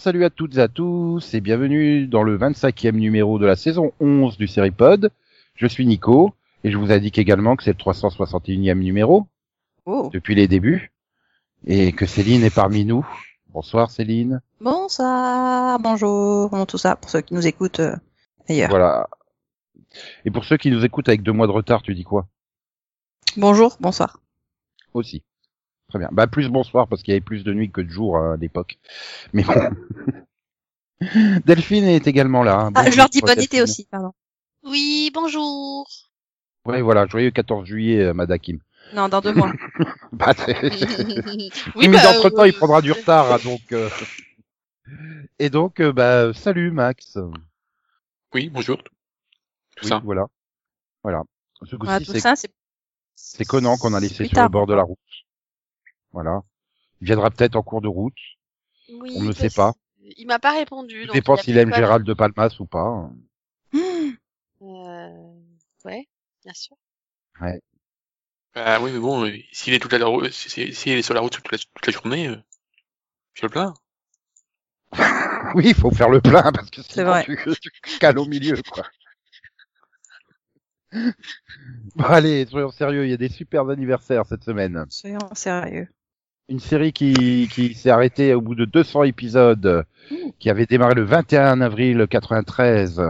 salut à toutes et à tous et bienvenue dans le 25e numéro de la saison 11 du Seripod. Je suis Nico et je vous indique également que c'est le 361e numéro Oh. depuis les débuts et que Céline est parmi nous. Bonsoir Céline. Bonsoir, bonjour, comment tout ça pour ceux qui nous écoutent euh, ailleurs. Voilà. Et pour ceux qui nous écoutent avec deux mois de retard, tu dis quoi? Bonjour, bonsoir. Aussi. Très bien. Bah plus bonsoir parce qu'il y avait plus de nuit que de jour à l'époque. Mais bon. Delphine est également là. hein. Ah, je leur dis bonne été aussi, pardon. Oui, bonjour. Ouais, voilà, joyeux 14 juillet, euh, Madakim. Non, dans deux mois. Bah, oui, mais bah, entre temps, euh, il prendra du retard, hein, donc. euh. Et donc, euh, bah, salut Max. Oui, bonjour. Tout Oui, ça. voilà, voilà. Ce coup-ci, Voilà, tout c'est ça, c'est c'est Conan qu'on a laissé sur tard, le bord de la route. Voilà. Il viendra peut-être en cours de route. oui, on ne sait pas. Il m'a pas répondu. Ça donc dépend s'il aime Gérald de Palmas ou pas. Euh... Ouais, bien sûr. Bah oui, mais bon, euh, s'il est toute la route, s'il est sur la route toute la, toute la journée, euh, je le plains. Oui, il faut faire le plein parce que C'est sinon vrai. tu, tu cales au milieu, quoi. Bon, allez, soyons sérieux, il y a des super anniversaires cette semaine. Soyons sérieux. Une série qui, qui s'est arrêtée au bout de 200 épisodes, qui avait démarré le 21 avril 93,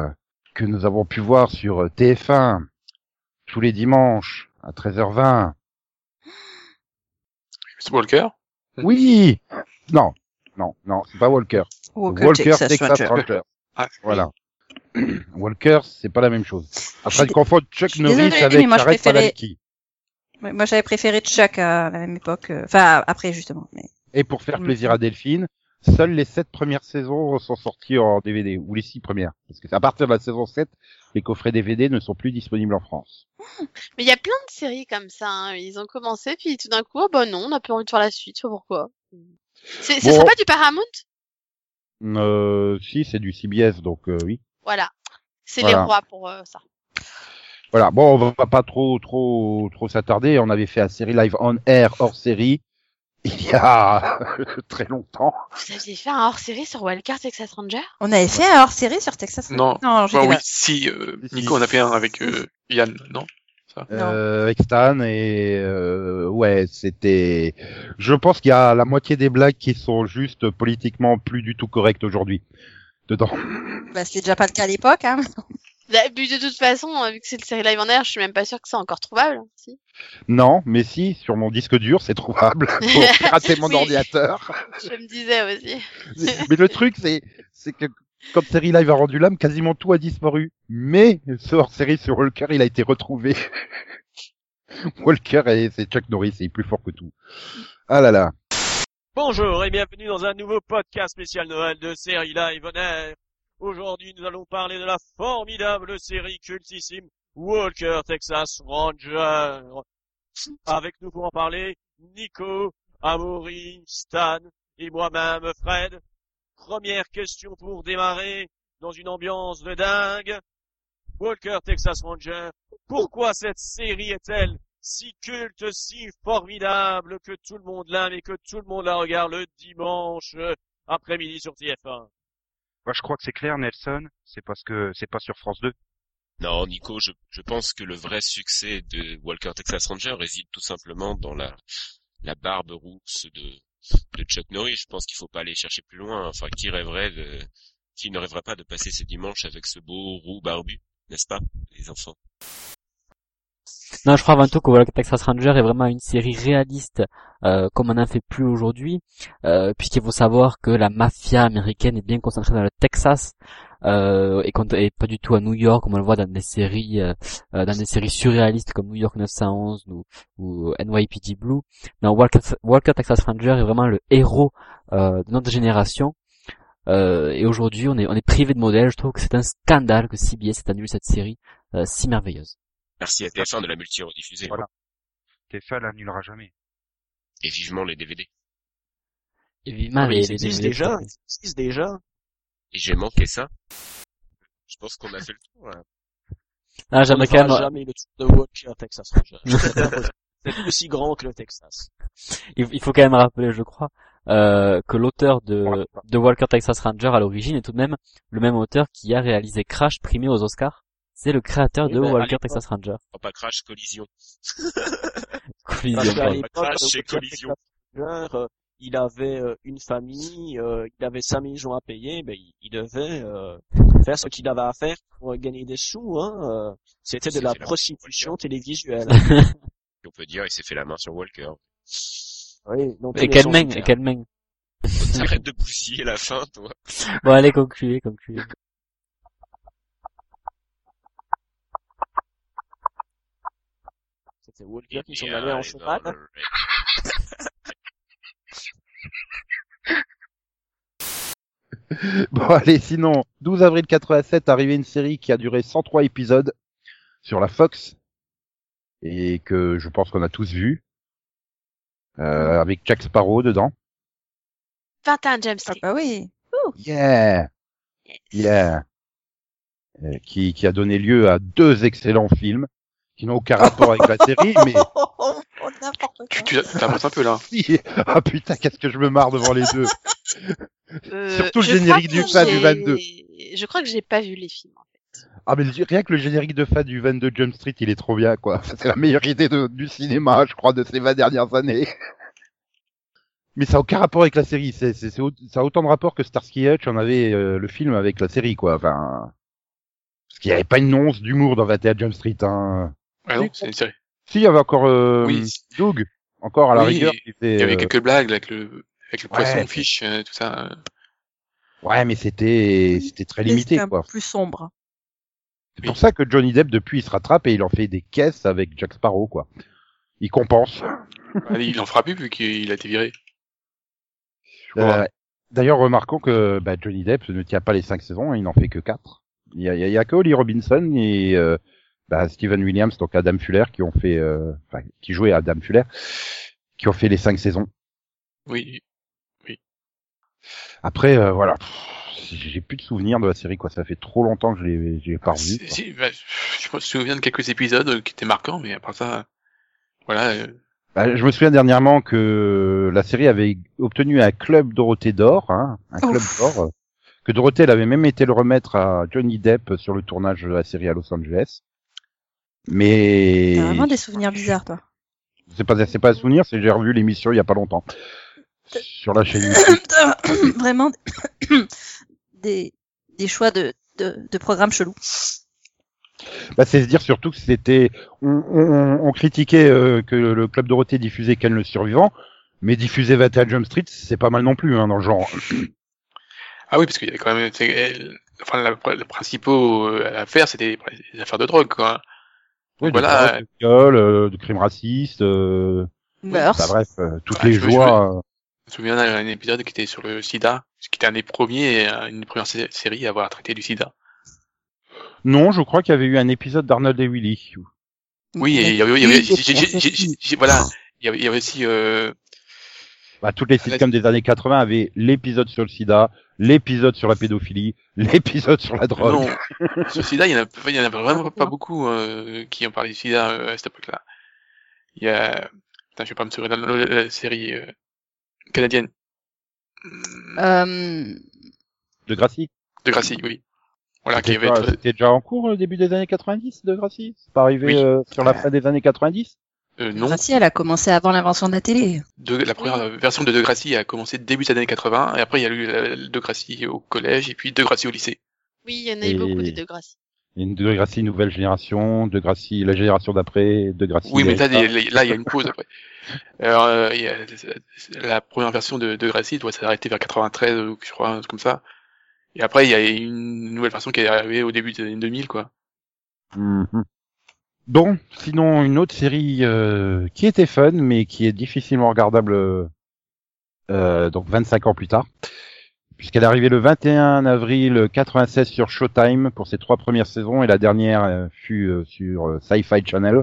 que nous avons pu voir sur TF1 tous les dimanches à 13h20. C'est Walker? Oui Non, non, non, c'est pas Walker. Walker, Walker Texas Texas, Ranger. Ah, Voilà. Walker, c'est pas la même chose. Après, de confondre Chuck Norris avec mais moi, je Jared préférais- Padalecki. Ouais, Moi, j'avais préféré Chuck à la même époque. euh, Enfin, après, justement. Mais... Et pour faire Mm. plaisir à Delphine, seules les sept premières saisons sont sorties en DVD, ou les six premières. Parce que c'est à partir de la saison 7, les coffrets DVD ne sont plus disponibles en France. Mais il y a plein de séries comme ça. hein. Ils ont commencé, puis tout d'un coup, oh, bah non, on n'a plus envie de faire la suite. Je sais pas pourquoi. C'est, Ce Bon. serait pas du Paramount? Euh, si, c'est du CBS, donc euh, oui. Voilà. C'est Voilà. les rois pour euh, ça. Voilà. Bon, on va pas trop, trop, trop s'attarder. On avait fait la série live on air hors série il y a très longtemps. Vous aviez fait un hors-série sur Walker Texas Ranger? On avait fait un hors-série sur Texas Non. Non, j'étais Bah oui, si, euh, Nico, on a fait un avec euh, Yann, non Euh, avec Stan et euh, ouais, c'était. Je pense qu'il y a la moitié des blagues qui sont juste politiquement plus du tout correctes aujourd'hui. Dedans. Bah, c'était déjà pas le cas à l'époque, hein. Bah, puis de toute façon, euh, vu que c'est le série live en air, je suis même pas sûre que c'est encore trouvable. hein, Si. Non, mais si, sur mon disque dur, c'est trouvable. Pour pirater mon Oui. ordinateur. Je me disais aussi. mais le truc, c'est, c'est que quand Série Live a rendu l'âme, quasiment tout a disparu. Mais ce hors-série sur Walker, il a été retrouvé. Walker, et c'est Chuck Norris, il est plus fort que tout. Ah là là. Bonjour et bienvenue dans un nouveau podcast spécial Noël de série Live on Air. Aujourd'hui, nous allons parler de la formidable série cultissime Walker Texas Ranger. Avec nous pour en parler, Nico, Amaury, Stan et moi-même Fred. Première question pour démarrer dans une ambiance de dingue. Walker Texas Ranger, pourquoi cette série est-elle si culte, si formidable que tout le monde l'aime et que tout le monde la regarde le dimanche après-midi sur TF1. Moi, je crois que c'est clair, Nelson. C'est parce que c'est pas sur France 2. Non, Nico, je, je pense que le vrai succès de Walker Texas Ranger réside tout simplement dans la, la barbe rousse de, de Chuck Norris. Je pense qu'il faut pas aller chercher plus loin. Enfin, qui rêverait de, qui ne rêverait pas de passer ses dimanches avec ce beau roux barbu, n'est-ce pas, les enfants? Non, je crois avant tout que que Texas Ranger est vraiment une série réaliste, euh, comme on n'en fait plus aujourd'hui, euh, puisqu'il faut savoir que la mafia américaine est bien concentrée dans le Texas euh, et, pas du tout à New York, comme on le voit dans des séries, euh, euh, dans des séries surréalistes comme New York 911 ou, ou NYPD Blue. Non, Walker, Walker Texas Ranger est vraiment le héros euh, de notre génération. Euh, et aujourd'hui, on est, on est privé de modèle. Je trouve que c'est un scandale que CBS ait annulé cette série euh, si merveilleuse. Merci à TF1 de la multi-rediffuser. Voilà. TF1 l'annulera jamais. Et vivement les DVD. Évidemment, Ah, mais les, ils les existent DVD, déjà, ils existent déjà. Et j'ai manqué ça. Je pense qu'on a fait le tour, là. Ah, On j'aimerais quand même, jamais le tour de Walker Texas Ranger. Je préfère refuser. C'est aussi grand que le Texas. il il faut quand même rappeler, je crois, euh, que l'auteur de, de Walker Texas Ranger à l'origine est tout de même le même auteur qui a réalisé Crash primé aux Oscars. C'est le créateur Oui, de ben, Walker Texas Ranger. Oh, pas Crash, Collision. Collision, l'époque, Crash Walker Collision. Ranger, euh, il avait euh, une famille, euh, il avait sa maison à payer, ben, il, il devait euh, faire ce qu'il avait à faire pour gagner des sous. Hein, euh, C'était de la prostitution télévisuelle. Et on peut dire, il s'est fait la main sur Walker. oui, donc Et main, et main. Arrête de bousiller la fin, toi. Bon, allez, concluez, concluez. Qui s'en allait en cheval. know, Bon, allez, sinon, 12 avril 87, arrivait une série qui a duré 103 épisodes sur la Fox et que je pense qu'on a tous vu, euh, avec Jack Sparrow dedans. 21 James Ah Street. bah oui. Yeah, yeah, Euh, qui, qui a donné lieu à deux excellents films qui n'ont aucun rapport avec la série, mais Oh, Tu, quoi. tu t'avances un peu là. si, ah putain, qu'est-ce que je me marre devant les deux. Euh, Surtout le générique du fin du j'ai- 22. Je crois que j'ai pas vu les films. en fait. Ah mais rien que le générique de fin du 22 Jump Street, il est trop bien quoi. C'est la meilleure idée de- du cinéma, je crois, de ces 20 dernières années. Mais ça a aucun rapport avec la série. C'est, ça a autant de rapport que Starsky Hutch en avait euh, le film avec la série quoi. Enfin, parce qu'il n'y avait pas une once d'humour dans 21 Jump Street. Hein. Ah non, c'est une série. Si, il y avait encore euh, Oui. Doug, encore à la Oui, rigueur. qui Il y avait euh, quelques blagues là, avec le, avec le Ouais, poisson fiche, euh, tout ça. euh. Ouais, mais c'était, c'était très limité C'était un quoi. peu plus sombre. C'est pour ça que Johnny Depp depuis il se rattrape et il en fait des caisses avec Jack Sparrow quoi. Il compense. Ah, il en fera plus vu qu'il a été viré. Euh, D'ailleurs, remarquons que bah, Johnny Depp ne tient pas les cinq saisons, il n'en fait que quatre. Il y a, il y a- il y a que Holly Robinson et euh, bah, Steven Williams, donc Adam Fuller, qui ont fait, euh, enfin, qui jouait Adam Fuller, qui ont fait les cinq saisons. Oui. Après, euh, voilà, j'ai plus de souvenirs de la série, quoi. Ça fait trop longtemps que je l'ai, j'ai pas revu. Si- bah, je me souviens de quelques épisodes qui étaient marquants, mais à part ça, voilà. euh, Bah, je me souviens dernièrement que la série avait obtenu un club Dorothée d'or, hein, un club d'or, euh, que Dorothée elle avait même été le remettre à Johnny Depp sur le tournage de la série à Los Angeles. Mais T'as vraiment des souvenirs bizarres, toi. c'est pas c'est pas un souvenir, c'est que j'ai revu l'émission il y a pas longtemps sur la chaîne YouTube. Vraiment des, des choix de, de, de programmes chelous. Bah, c'est se dire surtout que c'était on, on, on critiquait euh, que le club Dorothée diffusait Ken le survivant, mais diffuser 21 Jump Street c'est pas mal non plus hein, dans le genre. Ah oui, parce qu'il y avait quand même, enfin, la, le principaux euh, à faire, c'était des affaires de drogue, quoi. Oui, Voilà. de, drogue, de viol, euh, de crimes racistes, euh, Meurs. bah, bref, euh, toutes Ouais, les je me- joies. euh, Je me souviens d'un épisode qui était sur le sida, ce qui était un des premiers, euh, une des premières sé- séries à avoir traité du sida. Non, je crois qu'il y avait eu un épisode d'Arnold et Willy. Oui, et il y avait, il y avait, Oui, j'ai- j'ai- c'est j'ai- j'ai- j'ai- voilà, il y avait, il y avait aussi, euh, Bah, toutes les sitcoms des années 80 avaient l'épisode sur le sida, l'épisode sur la pédophilie, l'épisode sur la drogue. non, sur le sida, il y en a, il y en a vraiment pas beaucoup, euh, qui ont parlé du sida euh, à cette époque-là. Il y a, putain, je vais pas me souvenir de la, la- la série euh, canadienne. Hum, Euh, De Gracie. De Gracie, oui. Voilà, qui C'était avait C'était déjà en cours au début des années 90 de Gracie? C'est pas arrivé Oui. euh, sur la fin des années 90 euh, non, Gracie, elle a commencé avant l'invention de la télé. de, la première version de De Gracie a commencé début des années 80, et après il y a eu la- De Gracie au collège, et puis De Gracie au lycée. Oui, il y en a eu Et- beaucoup des grâce. Il y a une De Gracie nouvelle génération, De Gracie la génération d'après, De Gracie. Oui, mais là, il y a- une pause après. Alors, euh, il y a, la première version de, de Gracie doit s'arrêter vers 93, ou je crois, comme ça. Et après, il y a une nouvelle version qui est arrivée au début des années 2000, quoi. Mhm. Bon, sinon une autre série euh, qui était fun mais qui est difficilement regardable euh, donc 25 ans plus tard puisqu'elle est arrivée le 21 avril 96 sur Showtime pour ses trois premières saisons et la dernière euh, fut euh, sur euh, Sci-Fi Channel.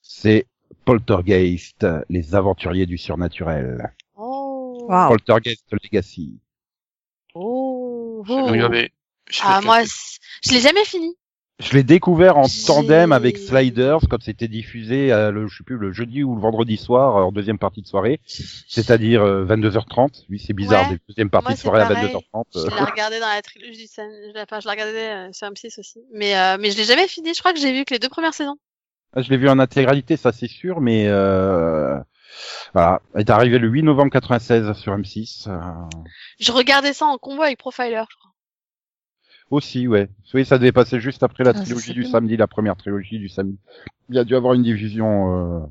C'est Poltergeist, les aventuriers du surnaturel. Oh. Poltergeist Legacy. Oh. Je vais sais Ah, moi, je l'ai jamais fini. Je l'ai découvert en tandem avec Sliders quand c'était diffusé euh, le, je sais plus, le jeudi ou le vendredi soir euh, en deuxième partie de soirée, c'est-à-dire euh, 22h30. Oui, c'est bizarre, Ouais. des deuxième partie Moi, de soirée à pareil. 22h30. Je euh. l'ai regardé dans la trilogie Sam... Enfin, je l'ai regardé euh, sur M6 aussi. Mais, euh, mais je l'ai jamais fini. Je crois que j'ai vu que les deux premières saisons. Ah, Je l'ai vu en intégralité, ça c'est sûr, mais euh, voilà, elle est arrivé le 8 novembre 96 sur M6. euh, Je regardais ça en combo avec Profiler, je crois. Aussi, ouais. Oui, ça devait passer juste après la Ah, trilogie du bien. samedi, la première trilogie du samedi. Il y a dû avoir une division. euh,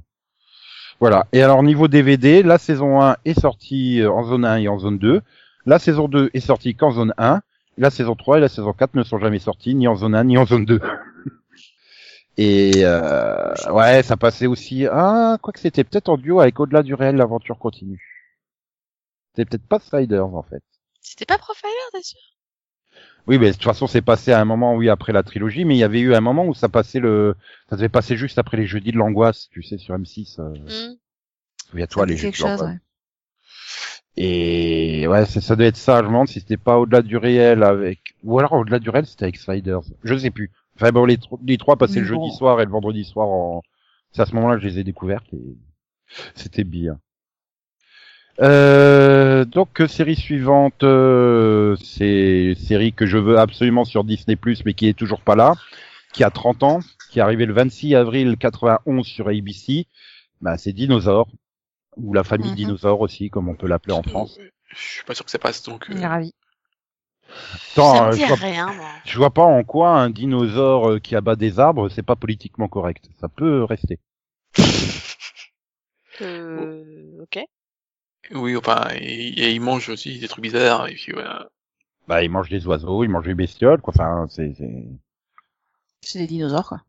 Voilà. Et alors niveau DVD, la saison 1 est sortie euh, en zone 1 et en zone 2. La saison 2 est sortie qu'en zone 1. La saison 3 et la saison 4 ne sont jamais sorties ni en zone 1 ni en zone 2. Et euh, ouais, ça passait aussi. Ah, quoi que c'était peut-être en duo avec Au-delà du réel, l'aventure continue. C'était peut-être pas Sliders en fait. C'était pas Profiler, t'es sûr? Oui, mais de toute façon, c'est passé à un moment, oui, après la trilogie, mais il y avait eu un moment où ça passait le, ça devait passer juste après les jeudis de l'angoisse, tu sais, sur M6. Euh... Souviens-toi, Ça les jeudis de l'angoisse. ouais. Et ouais, ça devait être ça. Je me demande si c'était pas au-delà du réel avec, ou alors au-delà du réel, c'était avec Sliders. Je sais plus. Enfin bon, les, tro- les trois passaient Mais le jeudi soir et le vendredi soir en, c'est à ce moment-là que je les ai découvertes et c'était bien. Euh, donc série suivante, euh, c'est série que je veux absolument sur Disney+, mais qui est toujours pas là, qui a 30 ans, qui est arrivé le 26 avril 91 sur ABC. Bah, c'est Dinosaure ou la famille Mhm. Dinosaure aussi, comme on peut l'appeler en France. Euh, Je suis pas sûr que ça passe, donc... euh, Il est ravi. Attends, euh, je, vois, rien, je vois pas en quoi un dinosaure euh, qui abat des arbres, c'est pas politiquement correct. Ça peut rester. Euh, ok. Oui, enfin, et, et il mange aussi des trucs bizarres, et puis voilà. Bah, il mange des oiseaux, il mange des bestioles, quoi. Enfin, c'est, c'est... C'est des dinosaures, quoi.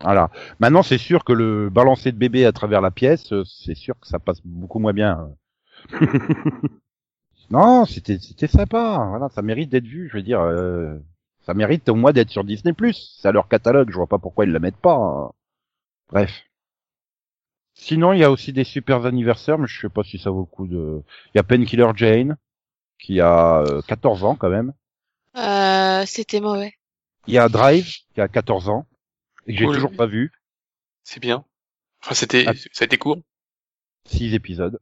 Voilà. Maintenant, c'est sûr que le balancer de bébé à travers la pièce, euh, c'est sûr que ça passe beaucoup moins bien. non, c'était c'était sympa. Voilà, ça mérite d'être vu. Je veux dire, euh, ça mérite au moins d'être sur Disney+. C'est à leur catalogue. Je vois pas pourquoi ils la mettent pas. hein. Bref. Sinon, il y a aussi des super anniversaires, mais je sais pas si ça vaut le coup de. Il y a Painkiller Jane qui a euh, 14 ans quand même. Euh, c'était mauvais. Il y a Drive qui a 14 ans et que j'ai toujours pas vu. C'est bien. Enfin, c'était, Ah. ça a été court. Six épisodes.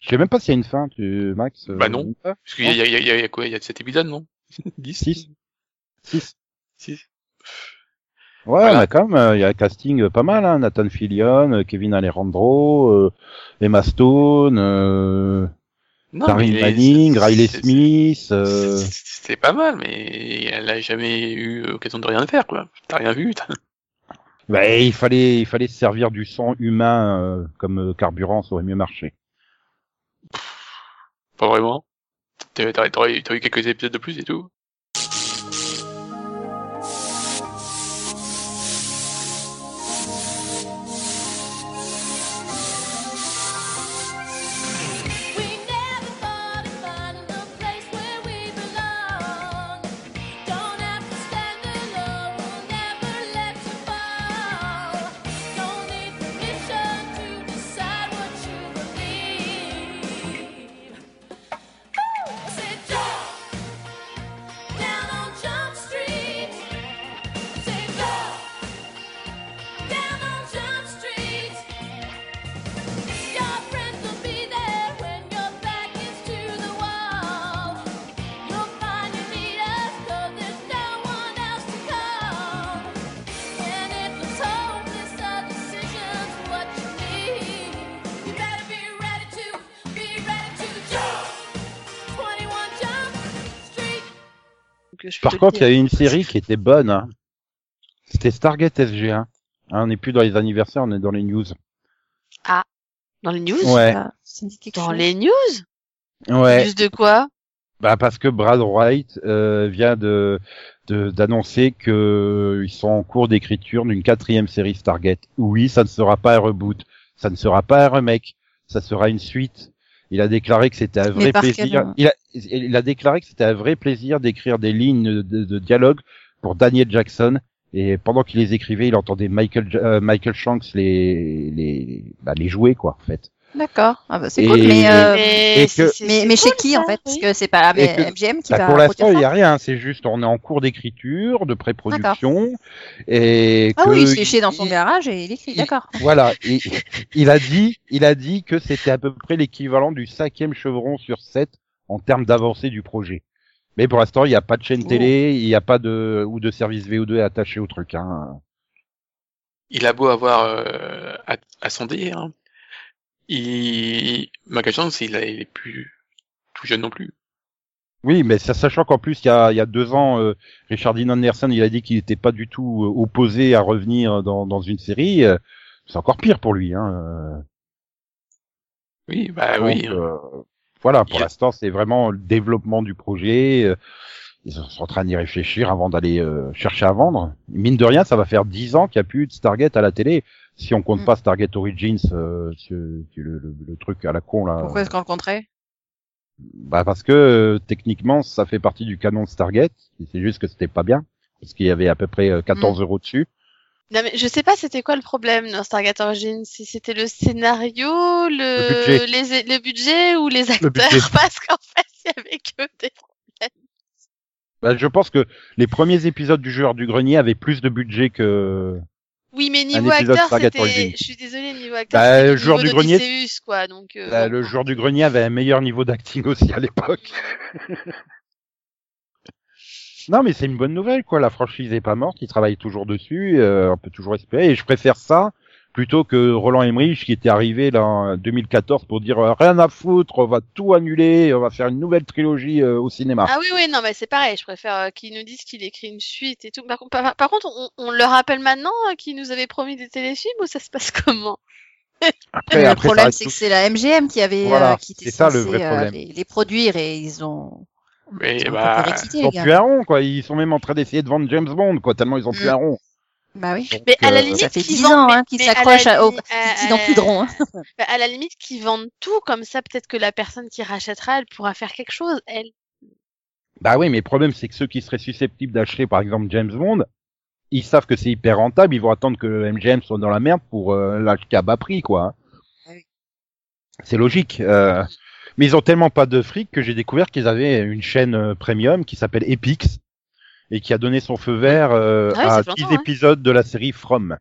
Je sais même pas s'il y a une fin, tu, Max. euh, Bah non. Parce qu'il y a, il y, a, il y a- il y a quoi? Il y a 7 épisodes, non? 10? Six. Six. 6. Ouais, Voilà. on a quand même, euh, il y a un casting euh, pas mal, hein. Nathan Fillion, euh, Kevin Alejandro, Emma Stone, Non, Darryl Manning, Riley Smith, c'est- euh, pas mal, mais elle a jamais eu l'occasion de rien faire, quoi. T'as rien vu, bah, il fallait, il fallait se servir du sang humain euh, comme carburant, ça aurait mieux marché. pas vraiment. T'aurais- t'as eu quelques épisodes de plus et tout. Je Par contre, il y a une série qui était bonne. hein. C'était Stargate SG1. Hein, on n'est plus dans les anniversaires, on est dans les news. Dans les news? Ouais. Ah, Dans chose. les news? Ouais. News de quoi? Bah parce que Brad Wright euh, vient de de- d'annoncer que ils sont en cours d'écriture d'une quatrième série Stargate. Oui, ça ne sera pas un reboot, ça ne sera pas un remake, ça sera une suite. Il a déclaré que c'était un vrai plaisir. quel- Il a, il a déclaré que c'était un vrai plaisir d'écrire des lignes de, de dialogue pour Daniel Jackson. Et pendant qu'il les écrivait, il entendait Michael euh, Michael Shanks les les bah, les jouer quoi en fait. D'accord. Ah bah c'est cool, mais euh, mais, que- mais, mais chez cool, qui ça, en fait? Oui. Parce que c'est pas Et que- MGM qui Bah, va pour l'instant, il y ça. a rien. C'est juste, on est en cours d'écriture, de pré-production, et Ah que oui, il se fait chier dans son il- garage et il écrit. D'accord. Voilà. Et, il a dit, il a dit que c'était à peu près l'équivalent du cinquième chevron sur sept en termes d'avancée du projet. Mais pour l'instant, il n'y a pas de chaîne Oh. télé, il n'y a pas de ou de service VO2 attaché au truc. Hein. Il a beau avoir euh, à, à sonder, hein. Il, ma question, c'est il, a- il est plus tout jeune non plus. Oui, mais ça, sachant qu'en plus, il y a, il y a deux ans, euh, Richard Dean Anderson, il a dit qu'il n'était pas du tout euh, opposé à revenir dans, dans une série. euh, c'est encore pire pour lui. Hein. euh. Oui, bah Donc, oui. euh, voilà, pour l'instant, c'est vraiment le développement du projet. Ils sont en train d'y réfléchir avant d'aller euh, chercher à vendre. Mine de rien, ça va faire dix ans qu'il n'y a plus de Stargate à la télé. Si on compte Mm. pas Stargate Origins, euh, le, le- le truc à la con là. Pourquoi est-ce qu'on le compterait? Bah parce que euh, techniquement, ça fait partie du canon de Stargate. C'est juste que c'était pas bien parce qu'il y avait à peu près euh, 14 euros dessus. Non, mais je sais pas c'était quoi le problème dans Stargate Origins, si c'était le scénario, le, budget. les, le budget ou les acteurs, budget. parce qu'en fait, il y avait que des problèmes. Bah, je pense que les premiers épisodes du Joueur du Grenier avaient plus de budget que. Oui, mais niveau acteur, je suis désolée, niveau acteur, Bah, le joueur du grenier, quoi, donc, euh, Bah, bon. le Joueur du Grenier avait un meilleur niveau d'acting aussi à l'époque. non, mais c'est une bonne nouvelle, quoi. La franchise est pas morte, ils travaillent toujours dessus, euh, on peut toujours espérer. Et je préfère ça plutôt que Roland Emmerich qui était arrivé là en 2014 pour dire euh, rien à foutre, on va tout annuler, on va faire une nouvelle trilogie euh, au cinéma. Ah oui, oui, non, mais c'est pareil, je préfère euh, qu'ils nous disent qu'il écrit une suite et tout. Par, contre- par, par contre, on, on le rappelle maintenant qu'il nous avait promis des téléfilms ou ça se passe comment? Après, le après, problème, c'est que c'est la MGM qui avait, Voilà, euh, qui était c'est ça, le vrai euh, problème. les, les produire et ils ont, Mais ils ont bah, Ils ont plus un rond, quoi. Ils sont même en train d'essayer de vendre James Bond, quoi, tellement ils ont plus Mm. un rond. Bah oui. Donc, Mais à la euh, limite, Ça fait qu'ils 10 vendent- ans hein, qu'ils s'accrochent à- au. Hein. Bah, à la limite, qu'ils vendent tout, comme ça, peut-être que la personne qui rachètera, elle pourra faire quelque chose, elle. Bah oui, mais le problème, c'est que ceux qui seraient susceptibles d'acheter, par exemple, James Bond, ils savent que c'est hyper rentable, ils vont attendre que MGM soit dans la merde pour euh, l'acheter à bas prix, quoi. Ah oui. C'est logique. euh, Mais ils ont tellement pas de fric que j'ai découvert qu'ils avaient une chaîne premium qui s'appelle Epix et qui a donné son feu vert euh, Ah à ça fait 10 longtemps, hein. épisodes de la série From,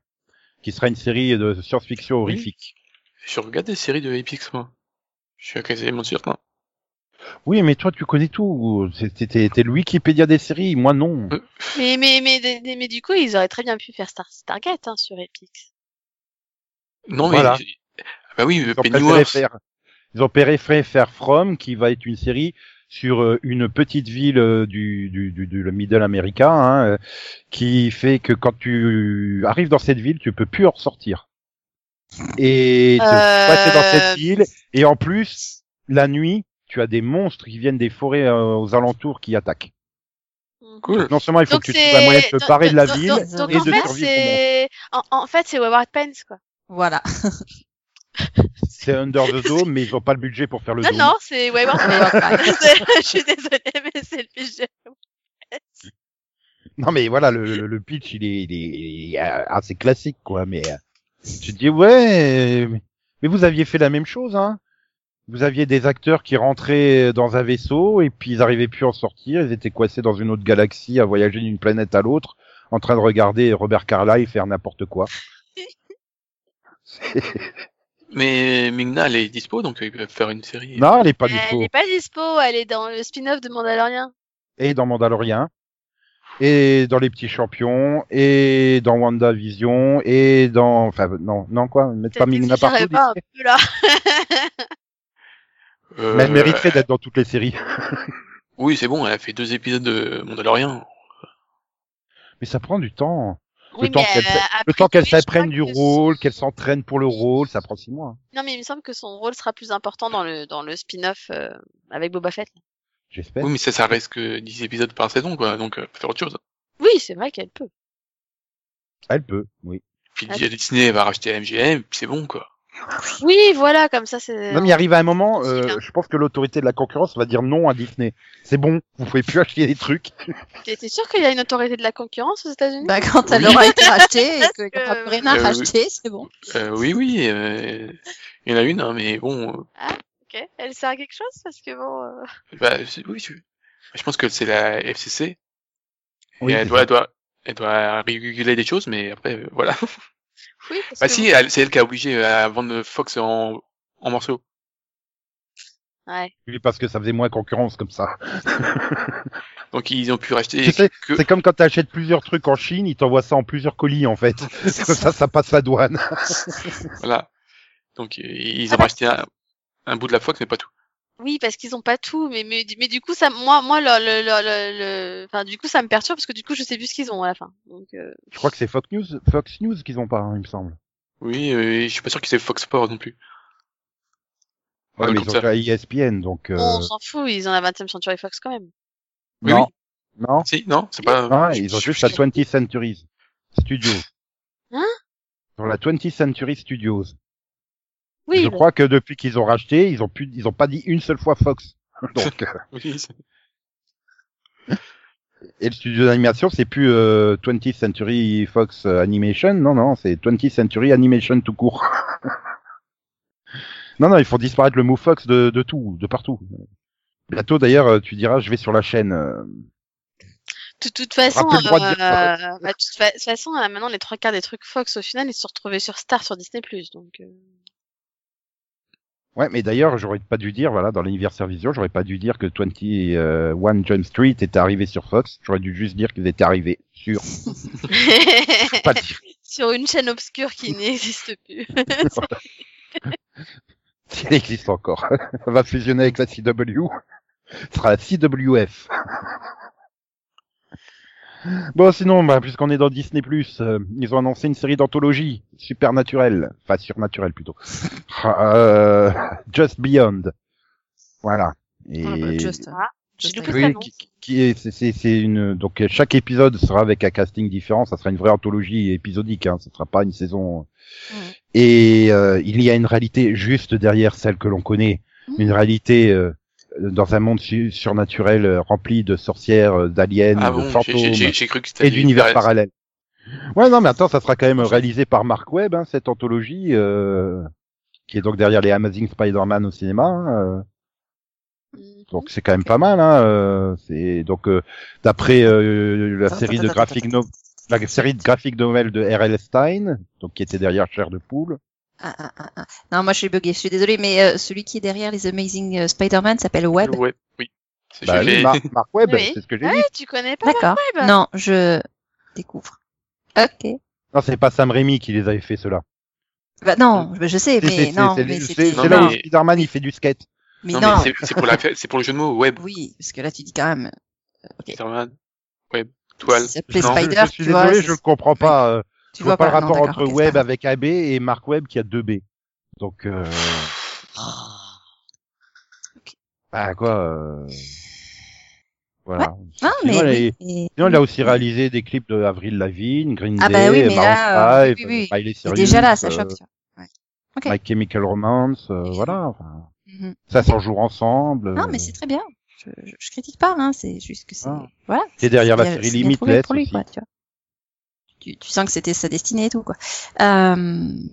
qui sera une série de science-fiction horrifique. je regarde des séries de Epix, moi. Je suis quasiment certain. Oui, mais toi, tu connais tout. T'es le Wikipédia des séries, moi non. Mais, mais, mais, mais, mais du coup, ils auraient très bien pu faire Star Stargate, hein, sur Epix. Non, mais, Voilà. bah oui, Ils ont préféré Pennyworth. faire, ils ont préféré faire From, qui va être une série sur euh, une petite ville euh, du, du, du, du- le Middle America, hein, euh, qui fait que quand tu arrives dans cette ville, tu peux plus en ressortir. Et tu Euh, passer dans cette ville, et en plus, la nuit, tu as des monstres qui viennent des forêts euh, aux alentours qui attaquent. Cool. Non seulement il faut Donc que tu trouves un moyen de te parer de la donc- ville, donc- donc et en de fait, survivre en, en fait, c'est Wayward Pens, quoi. Voilà. c'est Under the Dome, mais ils ont pas le budget pour faire le Non, dôme. non, c'est. C'est- Je suis désolée, mais c'est le budget. Non mais voilà, le, le, le pitch il est, il est, il est assez classique quoi, mais euh, tu te dis ouais, mais- mais vous aviez fait la même chose hein. Vous aviez des acteurs qui rentraient dans un vaisseau et puis ils arrivaient plus à en sortir, ils étaient coincés dans une autre galaxie à voyager d'une planète à l'autre en train de regarder Robert Carlyle faire n'importe quoi. Mais Mingna, elle est dispo, donc ils peuvent faire une série. non, elle est pas Elle dispo. n'est pas dispo, elle est dans le spin-off de Mandalorian. Et dans Mandalorian, et dans les petits champions, et dans WandaVision, et dans, enfin non, non quoi, mettre pas Mingna partout. Pas un peu là. Euh, Mais elle mériterait d'être dans toutes les séries. Oui, c'est bon, elle a fait deux épisodes de Mandalorian. Mais ça prend du temps. Oui, le temps qu'elle euh, s'apprenne du que rôle, son- qu'elle s'entraîne pour le rôle, ça prend six mois. Non, mais il me semble que son rôle sera plus important dans le, dans le spin-off euh, avec Boba Fett. J'espère. Oui, mais ça, ça reste que 10 épisodes par saison, quoi, donc euh, faut faire autre chose. Oui, c'est vrai qu'elle peut. Elle peut, oui. Puis Ah. Disney va racheter MGM, puis c'est bon, quoi. Oui, voilà, comme ça c'est. Non, mais il arrive à un moment, euh, je pense que l'autorité de la concurrence va dire non à Disney. C'est bon, vous pouvez plus acheter des trucs. T'es sûr qu'il y a une autorité de la concurrence aux États-Unis? Bah, quand elle aura été rachetée et que- rien à Euh, oui. racheter, c'est bon. Euh, oui, oui, euh, il y en a une, hein, mais bon, euh, Ok. Elle sert à quelque chose? Parce que bon. euh, bah, oui, je, je pense que c'est la FCC. Oui, et elle doit, elle doit, elle doit réguler des choses, mais après, euh, voilà. Oui. Parce Bah que si, c'est elle qui a obligé à vendre Fox en, en morceaux. Ouais. Oui, parce que ça faisait moins concurrence comme ça. Donc ils ont pu racheter Tu sais, que... C'est comme quand tu achètes plusieurs trucs en Chine, ils t'envoient ça en plusieurs colis en fait. Comme ça, ça passe la douane. Voilà. Donc euh, ils Ah ont bah- racheté un, un bout de la Fox, mais pas tout. Oui, parce qu'ils ont pas tout, mais mais, mais du coup ça, moi moi le le le, le, le- enfin du coup ça me perturbe parce que du coup je sais plus ce qu'ils ont à la fin. Donc euh, Je crois que c'est Fox News, Fox News qu'ils ont pas, hein, il me semble. Oui, euh, je suis pas sûr qu'ils aient Fox Sport non plus. Ouais, Ouais, mais ils ont ça. déjà ESPN, donc. Euh... on s'en fout, ils ont la 20e Century Fox quand même. Oui, non, non, Si, non, c'est pas. non, ils ont juste la 20th Century Studios. Hein? Sur la 20th Century Studios. Oui. je bon. crois que depuis qu'ils ont racheté, ils ont pu, ils ont pas dit une seule fois Fox. Donc, euh, Oui, et le studio d'animation, c'est plus euh, 20th Century Fox euh, Animation, non, non, c'est 20th Century Animation tout court. non, non, il faut disparaître le mot Fox de, de tout, de partout. Bientôt, d'ailleurs, euh, tu diras, je vais sur la chaîne. euh, De toute façon, de euh, bah, de toute fa- façon, euh, maintenant les trois quarts des trucs Fox au final ils se sont retrouvés sur Star sur Disney donc. Ouais, mais d'ailleurs, j'aurais pas dû dire, voilà, dans l'Anniversaire Vision, j'aurais pas dû dire que 21 Jump Street était arrivé sur Fox. J'aurais dû juste dire qu'ils étaient arrivés sur. pas le dire. sur une chaîne obscure qui n'existe plus. S'il existe encore. Ça va fusionner avec la CW. Ce sera la CWF. Bon, sinon, bah, puisqu'on est dans Disney+, euh, ils ont annoncé une série d'anthologie supernaturelle, enfin surnaturelle plutôt. Euh, Just Beyond. Voilà. Et... Ah, bah, just, Ah, just Oui, qui, qui est, c'est, c'est, c'est une, donc chaque épisode sera avec un casting différent, ça sera une vraie anthologie épisodique, hein, ce sera pas une saison. Ouais. Et euh, il y a une réalité juste derrière celle que l'on connaît, Mhm. une réalité euh, dans un monde su- surnaturel euh, rempli de sorcières, euh, d'aliens, Ah de bon, fantômes cru que et d'univers parallèles. Ouais, non, mais attends, ça sera quand même réalisé par Mark Webb, hein, cette anthologie, euh, qui est donc derrière les Amazing Spider-Man au cinéma. hein, euh. Mhm. Donc c'est quand même pas mal. Hein, euh, c'est donc euh, d'après euh, la série de graphiques no la série de graphiques nouvelles de R.L. Stein, donc qui était derrière Chair de poule. Ah, ah, ah, ah. Non, moi je suis bugué, je suis désolée, mais euh, celui qui est derrière les Amazing euh, Spider-Man s'appelle Webb. Ouais, oui. C'est- Bah oui, Mar- Mark Webb, Oui. c'est ce que j'ai Ouais, dit. tu connais pas D'accord. Webb? Non, je découvre. Ok. Non, c'est pas Sam Raimi qui les avait fait cela. Bah non, je je sais, mais c'est- non, c'est- là où Spider-Man il fait du skate. mais non, c'est- pour la, c'est pour le jeu de mots web. Oui, parce que là tu dis quand même. euh. Spider-Man, web, toile. S'il s'appelait Non, je- Spider, je, suis tu vois. désolé, c'est- je ne comprends pas. euh, Tu vois pas le rapport entre c'est Webb pas avec AB et Mark Webb qui a deux B. Donc euh, bah quoi. euh, Voilà. Non, Sinon, mais, Sinon, il a aussi réalisé des clips de Avril Lavigne, Green Ah Day, bah oui, mais là, euh, 5, oui, oui, oui. Miley Il est Cyrus, déjà là, ça euh, choque. tu vois. Ouais. Ok. My Chemical Romance, euh, voilà. enfin, Mhm. ça s'en joue ensemble. Non, euh, mais c'est très bien. Je, je, je critique pas, hein. C'est juste que c'est Ah. voilà. Et derrière la C'est- série c'est Limitless lui, aussi. quoi, tu vois. Tu, tu sens que c'était sa destinée et tout, quoi. Euh,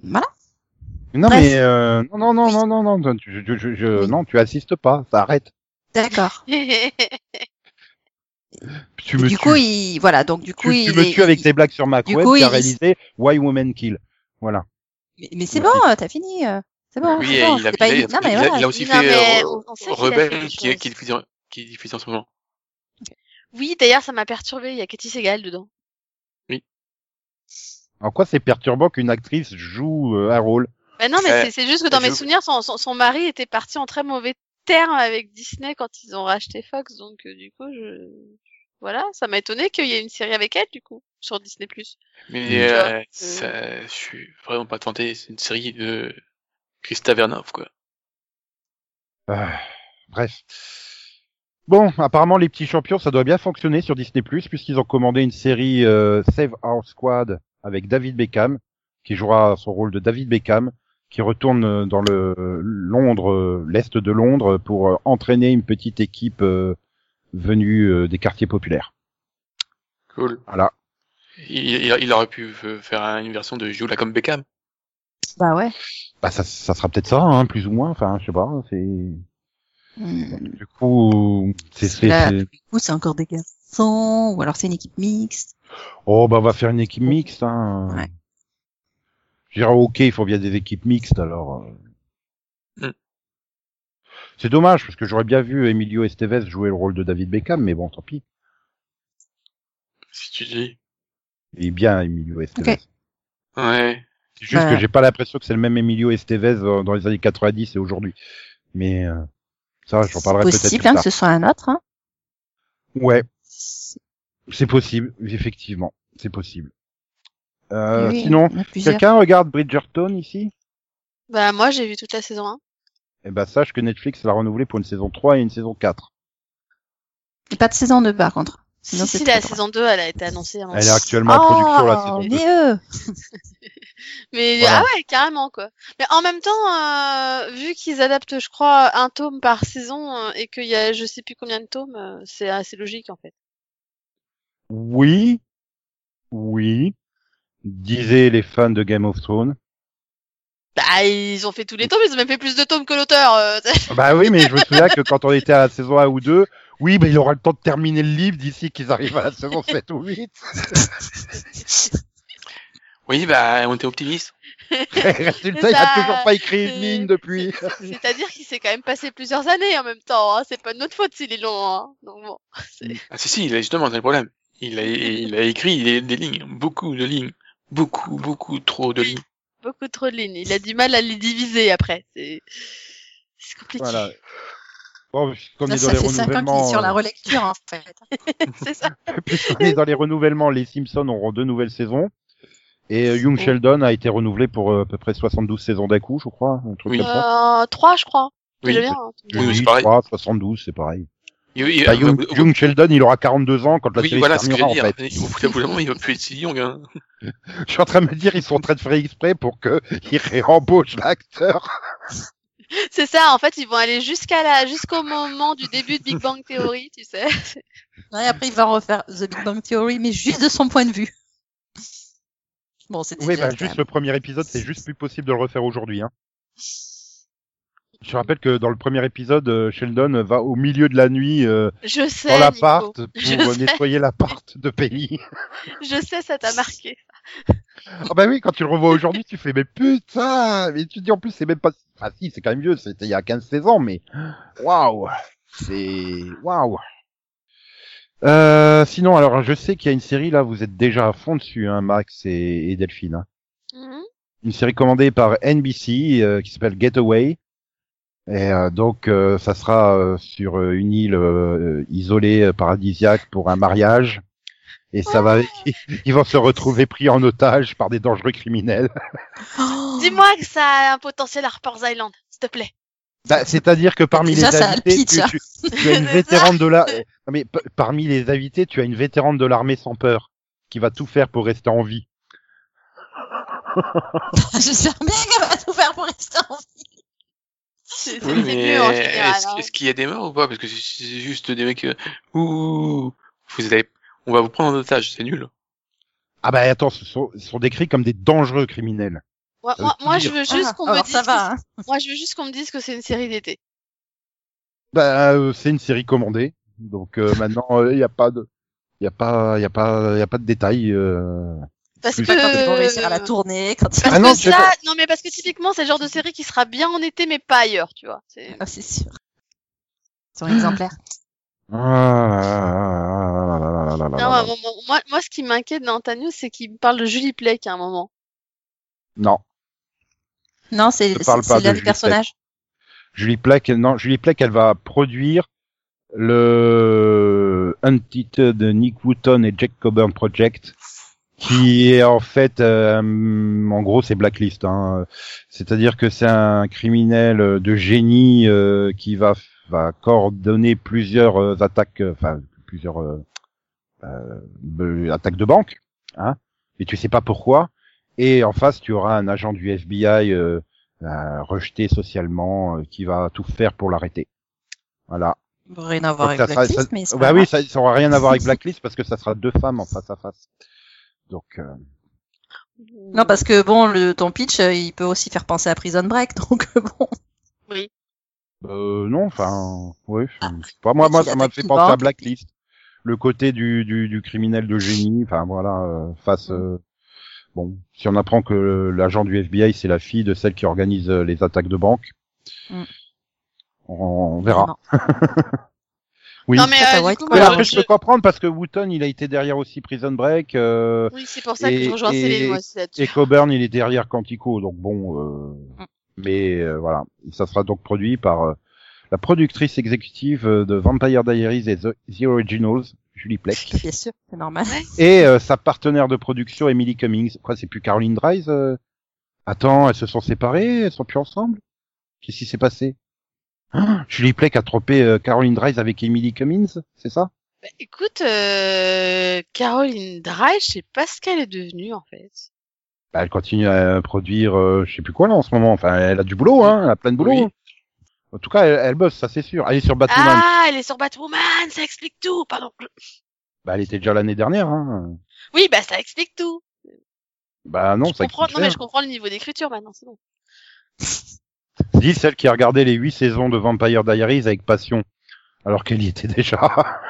voilà. Non, Bref. mais euh, non, non, non, Oui. non, non, non, non, je, je, je, Oui. non, tu assistes pas, ça arrête. D'accord. Tu me du tues. coup, il, voilà. Donc, du coup, tu, il tu me est- tues avec il- tes blagues sur Mac du Web coup, qui a il- réalisé Why Women Kill. Voilà. Mais, mais c'est bon, t'as fini. euh, C'est bon. Oui, bon, il a, pas il a- évident. Non, mais il a- voilà. il a aussi Non, fait euh, Rebelle qui, qui en- qui est diffusé en ce moment. oui, d'ailleurs, ça m'a perturbé. Il y a Katy Segal dedans. En quoi c'est perturbant qu'une actrice joue euh, un rôle? Bah non, mais Euh, c'est- juste que dans je- mes souvenirs, son, son, son mari était parti en très mauvais termes avec Disney quand ils ont racheté Fox. Donc, euh, du coup, je... Voilà, ça m'a étonné qu'il y ait une série avec elle, du coup, sur Disney+. Mais euh, Tu ça, je suis vraiment pas tenté. C'est une série de Christa Vernov, quoi. Ah, Bref. Bon, apparemment les petits champions, ça doit bien fonctionner sur Disney+, puisqu'ils ont commandé une série euh, Save Our Squad avec David Beckham, qui jouera son rôle de David Beckham, qui retourne euh, dans le Londres, euh, l'est de Londres, pour euh, entraîner une petite équipe euh, venue euh, des quartiers populaires. Cool. Voilà. Il, il, il aurait pu faire une version de Joue là comme Beckham. Bah ouais. Bah ça, ça sera peut-être ça, hein, plus ou moins. Enfin, je sais pas. C'est Hmm. du coup, c'est c'est- Du coup, c'est encore des garçons, ou alors c'est une équipe mixte. Oh bah on va faire une équipe mixte. Hein. Ouais. Je dirais ok, il faut bien des équipes mixtes alors. euh. Mm. C'est dommage parce que j'aurais bien vu Emilio Estevez jouer le rôle de David Beckham, mais bon, tant pis. Si tu dis. Il est bien Emilio Estevez. Ok. Ouais. C'est juste Ouais. que j'ai pas l'impression que c'est le même Emilio Estevez euh, dans les années 90 et aujourd'hui. Mais euh, ça, j'en C'est parlerai peut-être plus possible hein, que ce soit un autre. Hein. Ouais, c'est possible, effectivement, c'est possible. Euh, Oui, sinon, quelqu'un regarde Bridgerton ici? Bah moi j'ai vu toute la saison 1. Eh ben sache que Netflix l'a renouvelé pour une saison 3 et une saison 4. Et pas de saison 2 par contre. Sinon, si la saison 2 elle a été annoncée. Elle est actuellement en production la saison 2. mais eux Mais Voilà. ah ouais, carrément quoi. Mais en même temps, euh, vu qu'ils adaptent, je crois, un tome par saison euh, et qu'il y a je sais plus combien de tomes, euh, c'est assez logique en fait. Oui, oui, disaient les fans de Game of Thrones. Bah ils ont fait tous les tomes, ils ont même fait plus de tomes que l'auteur. euh, Bah oui, mais je me souviens que quand on était à la saison 1 ou 2, oui, mais il aura le temps de terminer le livre d'ici qu'ils arrivent à la saison 7 ou 8. Oui, bah, on était optimiste. Résultat, il a Ça, toujours pas écrit une c'est- ligne depuis. C'est-à-dire qu'il s'est quand même passé plusieurs années en même temps. Hein. C'est pas de notre faute s'il est long. Hein. Donc bon, c'est- Ah, si, si, il a justement, c'est le problème. Il a, il a écrit des, des lignes, beaucoup de lignes. Beaucoup, beaucoup trop de lignes. beaucoup trop de lignes. Il a du mal à les diviser après. C'est c'est compliqué. Voilà. Bon, puisqu'on Là, est dans ça les fait 5 ans qu'il renouvellements, est sur la euh, relecture en fait. c'est ça. puisqu'on est dans les renouvellements, les Simpsons auront deux nouvelles saisons. Et euh, Young Oh. Sheldon a été renouvelé pour euh, à peu près 72 saisons d'un coup, je crois, un truc Oui. comme ça. Euh, 3 je crois. Oui. Bien. hein. Oui, Oui, c'est pareil. 3, 72, c'est pareil. Il- il- Bah, Young, euh, Young Sheldon, il aura 42 ans quand la oui, série voilà se ce que je terminera, veux en dire. fait. Au bout d'un moment, il va plus être si young, hein. Je suis en train de me dire, ils sont en train de faire exprès pour que ils réembauchent l'acteur. C'est ça. En fait, ils vont aller jusqu'à la jusqu'au moment du début de Big Bang Theory, tu sais. Ouais, après, il va refaire The Big Bang Theory, mais juste de son point de vue. Bon, c'est Oui, bah, juste le premier épisode, c'est juste plus possible de le refaire aujourd'hui. Hein. Je rappelle que dans le premier épisode, euh, Sheldon va au milieu de la nuit euh, Je sais. dans l'appart pour Je euh, nettoyer l'appart de Penny. Je sais, ça t'a marqué. Ah bah oui, quand tu le revois aujourd'hui, tu fais mais putain, mais tu te dis en plus c'est même pas ah si, c'est quand même vieux, c'était il y a 15 16 ans mais waouh. C'est waouh. Euh, sinon alors je sais qu'il y a une série là, vous êtes déjà à fond dessus hein, Max et, et Delphine. hein. Mhm. Une série commandée par NBC euh, qui s'appelle Getaway. Et euh, donc euh, ça sera euh, sur euh, une île euh, isolée euh, paradisiaque pour un mariage. Et ça va, ils vont se retrouver pris en otage par des dangereux criminels. Oh. Dis-moi que ça a un potentiel Harper's Island, s'il te plaît. Bah, C'est-à-dire que parmi Déjà, les invités, tu, hein. tu- tu as une vétérane de la... non, mais p- parmi les invités, tu as une vétérane de l'armée sans peur qui va tout faire pour rester en vie. J'espère bien qu'elle va tout faire pour rester en vie. C'est c'est- Oui, c'est mais mieux en général. est-ce hein. est-ce qu'il y a des morts ou pas? Parce que c'est juste des mecs, euh, ouh, vous avez, on va vous prendre en otage, c'est nul. Ah bah attends, ce sont, ce sont décrits comme des dangereux criminels. Moi, moi, je veux juste Ah, qu'on me dise. ça que va. hein. c'est- Moi, je veux juste qu'on me dise que c'est une série d'été. Bah euh, c'est une série commandée, donc euh, maintenant il n'y a pas de, il y a pas, il y a pas, il y a pas de détails. Euh. Parce Plus que. Quand ils vont réussir à la tourner, quand ils Parce Ah non, que c'est ça, non mais parce que typiquement c'est le genre de série qui sera bien en été mais pas ailleurs, tu vois. C'est- Ah, c'est sûr. Ils sont exemplaires. Ah, Non, là. moi, moi, moi, moi, ce qui m'inquiète dans ta news, c'est qu'il me parle de Julie Plec à un moment. Non, Non, c'est c'est- l'un de des Julie personnages. Julie Plec, non, Julie Plec, elle va produire le Untitled Nick Wooton et Jack Coburn Project, qui est en fait, euh, en gros, c'est Blacklist. Hein. C'est-à-dire que c'est un criminel de génie euh, qui va va coordonner plusieurs euh, attaques, euh, enfin plusieurs euh, euh, attaques de banque, hein. Mais tu sais pas pourquoi. Et en face, tu auras un agent du FBI euh, euh, rejeté socialement, euh, qui va tout faire pour l'arrêter. Voilà. Rien à voir avec ça Blacklist, ça- mais c'est bah oui, ça, ça aura rien à voir avec Blacklist parce que ça sera deux femmes en face à face. Donc, euh, Non, parce que bon, le, ton pitch, euh, il peut aussi faire penser à Prison Break, donc euh, bon. euh, non, enfin, oui, sais pas moi, moi, ça m'a fait penser à. Blacklist. Le côté du, du, du criminel de génie, enfin voilà, euh, face. Mm. euh, bon, si on apprend que l'agent du FBI c'est la fille de celle qui organise les attaques de banque, Mm. on, on verra. Oui. Non mais Ça, euh, du coup, Mais cool. après, je- je peux comprendre parce que Wooten, il a été derrière aussi Prison Break, euh, Oui, c'est pour ça que Et- je rejoins et- Céline moi et. Coburn, il est derrière Quantico, donc bon, euh, Mm. mais euh, voilà, ça sera donc produit par euh, la productrice exécutive euh, de Vampire Diaries et The, The Originals, Julie Plec, Bien sûr, c'est normal. et euh, sa partenaire de production, Emily Cummings. Quoi, c'est plus Caroline Dries euh Attends, elles se sont séparées, elles sont plus ensemble? Qu'est-ce qui s'est passé? Julie Plec a trompé euh, Caroline Dries avec Emily Cummings, c'est ça? Bah, écoute, euh, Caroline Dry, je sais pas ce qu'elle est devenue en fait. bah, Elle continue à produire, euh, je sais plus quoi là en ce moment. Enfin, elle a du boulot, hein, elle a plein de boulot. Oui. En tout cas, elle, elle bosse, ça c'est sûr. Elle est sur Batwoman. Ah, elle est sur Batwoman, ça explique tout. Pardon. Bah, elle était déjà l'année dernière. Hein. Oui, bah ça explique tout. Bah non, je ça comprends. explique Non mais je comprends le niveau d'écriture maintenant, c'est bon. Dis celle qui a regardé les huit saisons de Vampire Diaries avec passion, alors qu'elle y était déjà.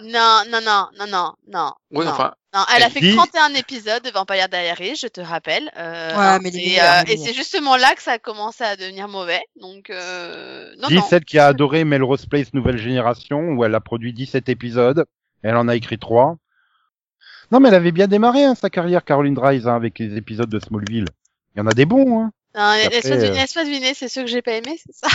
Non, non, non, non, non, non. Oui, non. enfin, Non, elle a fait dit- 31 épisodes de Vampire Diaries, je te rappelle. Euh, Ouais, mais les et, euh, et c'est justement là que ça a commencé à devenir mauvais. Donc, euh, non, Dis non. celle qui a adoré Melrose Place Nouvelle Génération, où elle a produit 17 épisodes. Elle en a écrit 3. Non, mais elle avait bien démarré hein, sa carrière, Caroline Dries, hein, avec les épisodes de Smallville. Il y en a des bons, hein. Non, laisse-moi deviner, c'est ceux que j'ai pas aimés, c'est ça?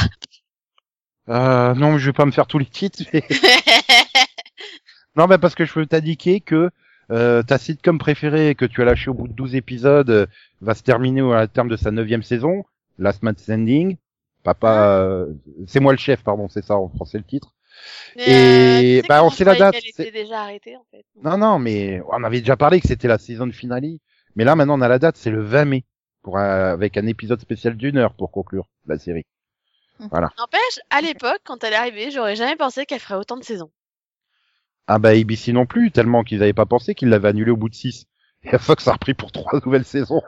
Euh, non, je vais pas me faire tous les titres. mais- non, mais parce que je peux t'indiquer que euh, ta sitcom préférée que tu as lâché au bout de 12 épisodes euh, va se terminer au à terme de sa neuvième saison, Last Man Standing. Papa, euh, c'est moi le chef, pardon, c'est ça en français le titre. Mais, Et, euh, tu sais bah, on sait la date, qu'elle c'est- était déjà arrêtée, en fait. Non, non, mais on avait déjà parlé que c'était la saison de finale. Mais là, maintenant, on a la date, c'est le 20 mai, pour un- avec un épisode spécial d'une heure pour conclure la série. N'empêche, à l'époque, quand elle est arrivée, j'aurais jamais pensé qu'elle ferait autant de saisons. Ah bah ABC non plus, tellement qu'ils n'avaient pas pensé qu'ils l'avaient annulé au bout de 6. Et à Fox a repris pour trois nouvelles saisons.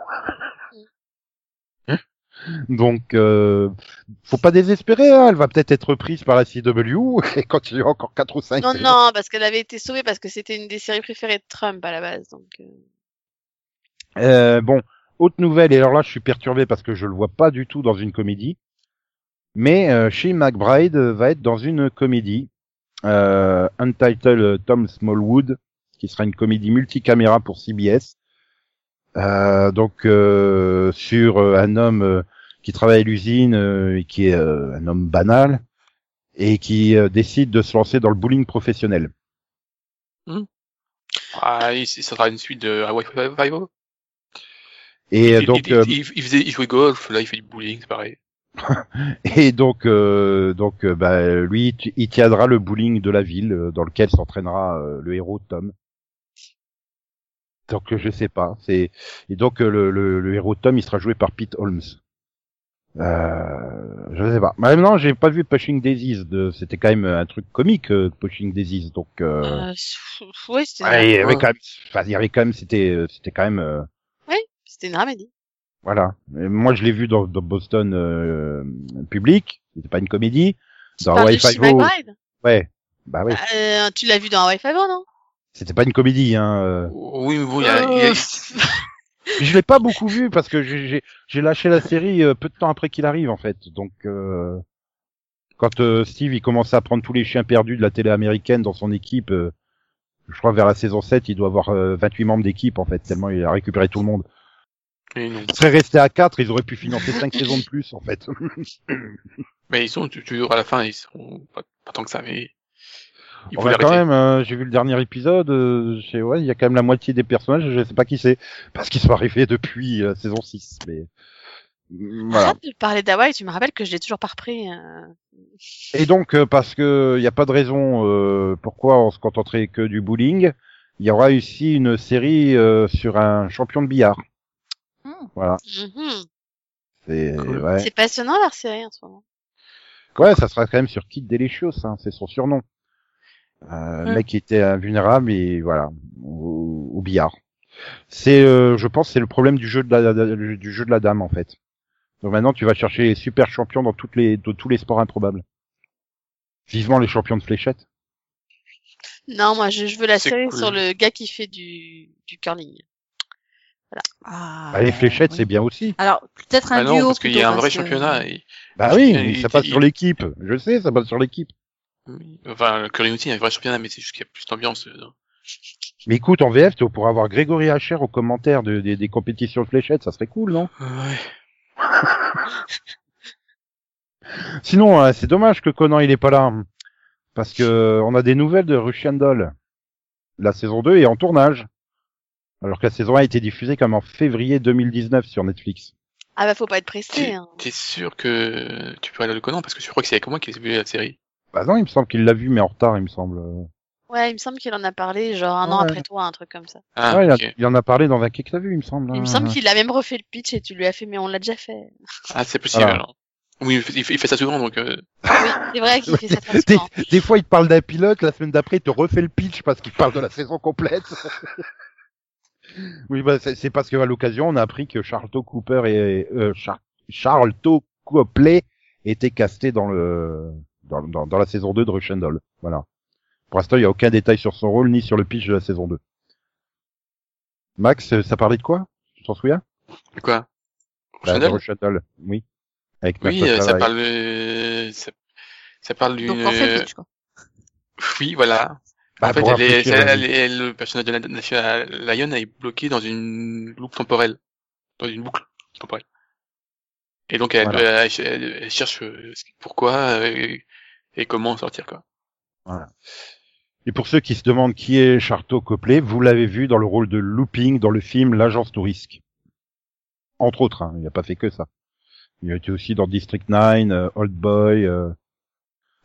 Donc, euh, faut pas désespérer, hein. elle va peut-être être reprise par la CW et continuer encore quatre ou cinq Non, saisons. non, parce qu'elle avait été sauvée parce que c'était une des séries préférées de Trump à la base. Donc, euh, Euh, bon, autre nouvelle, et alors là je suis perturbé parce que je le vois pas du tout dans une comédie, mais euh, McBride euh, va être dans une comédie, euh, Untitled Tom Smallwood, qui sera une comédie multicaméra pour CBS, euh, donc euh, sur euh, un homme euh, qui travaille à l'usine et qui est un homme banal et qui décide de se lancer dans le bowling professionnel. ah, il- ça sera une suite de Hawaii Five-O. Et euh, il, donc il, euh, il, il faisait, il jouait golf, là il fait du bowling, c'est pareil. Et donc, euh, donc, euh, bah, lui, tu- il tiendra le bowling de la ville euh, dans lequel s'entraînera euh, le héros Tom. Donc, je sais pas. C'est et donc le, le, le héros Tom, il sera joué par Pete Holmes. Euh, je sais pas. Maintenant, j'ai pas vu Pushing Daisies. De... C'était quand même un truc comique, euh, Pushing Daisies. Donc, euh... euh, oui, c'était ouais, il y avait quand même, enfin, il y avait quand même, c'était, c'était quand même. C'était une ramédie. Voilà. Et moi, je l'ai vu dans, dans Boston euh, public. C'était pas une comédie. Tu Dans Hawaii Five-O. McBride Ouais. Bah oui. Euh, Tu l'as vu dans Hawaii Five-O, non? C'était pas une comédie, hein. euh. Oui, mais bon, il y a, y a- Je l'ai pas beaucoup vu parce que j'ai- j'ai j'ai lâché la série euh, peu de temps après qu'il arrive, en fait. Donc, euh, quand euh, Steve il commençait à prendre tous les chiens perdus de la télé américaine dans son équipe, euh, je crois vers la saison 7, il doit avoir euh, 28 membres d'équipe, en fait, tellement il a récupéré tout le monde. Mais non. Il serait resté à 4, ils auraient pu financer 5 saisons de plus, en fait. Mais ils sont tu- toujours à la fin, ils sont pas, pas tant que ça, mais il On faut quand même, euh, j'ai vu le dernier épisode, euh, je sais, ouais, il y a quand même la moitié des personnages, je sais pas qui c'est, parce qu'ils sont arrivés depuis euh, saison 6, mais mm, voilà. Arrête de parler d'Hawaii, tu me rappelles que je l'ai toujours pas repris. euh. Et donc, euh, parce que il n'y a pas de raison euh, pourquoi on se contenterait que du bowling, il y aura aussi une série euh, sur un champion de billard. Voilà. Mhm. C'est Cool. ouais. C'est passionnant leur série en ce moment. ouais, ça sera quand même sur Kid Delicious, hein, c'est son surnom. Euh, Mm. mec qui était invulnérable et voilà au, au billard. C'est, euh, je pense, c'est le problème du jeu de la du jeu de la dame en fait. Donc maintenant, tu vas chercher les super champions dans toutes les de tous les sports improbables. Vivement les champions de fléchettes. Non, moi je, je veux la C'est série cool. sur le gars qui fait du, du curling. Ah, Bah, les fléchettes, oui. c'est bien aussi. Alors, peut-être un Ah non, duo parce qu'il y a un vrai que- championnat. et- Bah oui, Il- ça passe il- sur l'équipe. Je sais, ça passe sur l'équipe. Oui. Enfin, aussi, il y a un vrai championnat, mais c'est juste qu'il y a plus d'ambiance. euh, Mais écoute, en VF, tu pourrais avoir Grégory Hacher aux commentaires de- des- des compétitions de fléchettes, ça serait cool, non? Ouais. Sinon, euh, c'est dommage que Conan il est pas là, parce que on a des nouvelles de Russian Doll. La saison 2 est en tournage, alors que la saison 1 a été diffusée comme en février 2019 sur Netflix. Ah bah faut pas être pressé. T'es Hein. t'es sûr que tu peux aller le Conan? Parce que je crois que c'est avec moi qui ai vu la série. Bah non, il me semble qu'il l'a vu, mais en retard, il me semble. Ouais, il me semble qu'il en a parlé genre un an après toi, un truc comme ça. Ah, Ouais, il, a- il en a parlé dans un quai que t'as vu, il me semble. Il me hein. semble qu'il a même refait le pitch et tu lui as fait mais on l'a déjà fait. ah c'est possible Voilà. alors. Oui, il fait, ça souvent donc. Euh... Oui, c'est vrai qu'il fait ça très Des, souvent. des fois, il te parle d'un pilote, la semaine d'après, il te refait le pitch parce qu'il parle de la saison complète. oui, bah, c'est c'est parce qu'à l'occasion, on a appris que Charlton Cooper et euh, Char Charlton Copley était casté dans le dans, dans, dans la saison 2 de Russian Doll. Voilà. Pour l'instant, il n'y a aucun détail sur son rôle ni sur le pitch de la saison 2. Max, euh, ça parlait de quoi? Tu t'en souviens? Quoi? Bah, de Doll, oui. Avec Oui, euh, ça parle. euh, Ça, ça parle d'une. En fait, pitch, quoi. Oui, voilà. Bah, en fait, elle est- elle- elle le personnage de la Natasha Lyon est bloqué dans une loupe temporelle, dans une boucle temporelle. Et donc elle, Voilà. elle- cherche euh, pourquoi euh, et comment en sortir quoi. Et pour ceux qui se demandent qui est Charlton Copley, vous l'avez vu dans le rôle de Looping dans le film L'Agence Tourisque. Entre autres, hein, il n'a pas fait que ça. Il a été aussi dans District 9, euh, Old Boy, euh,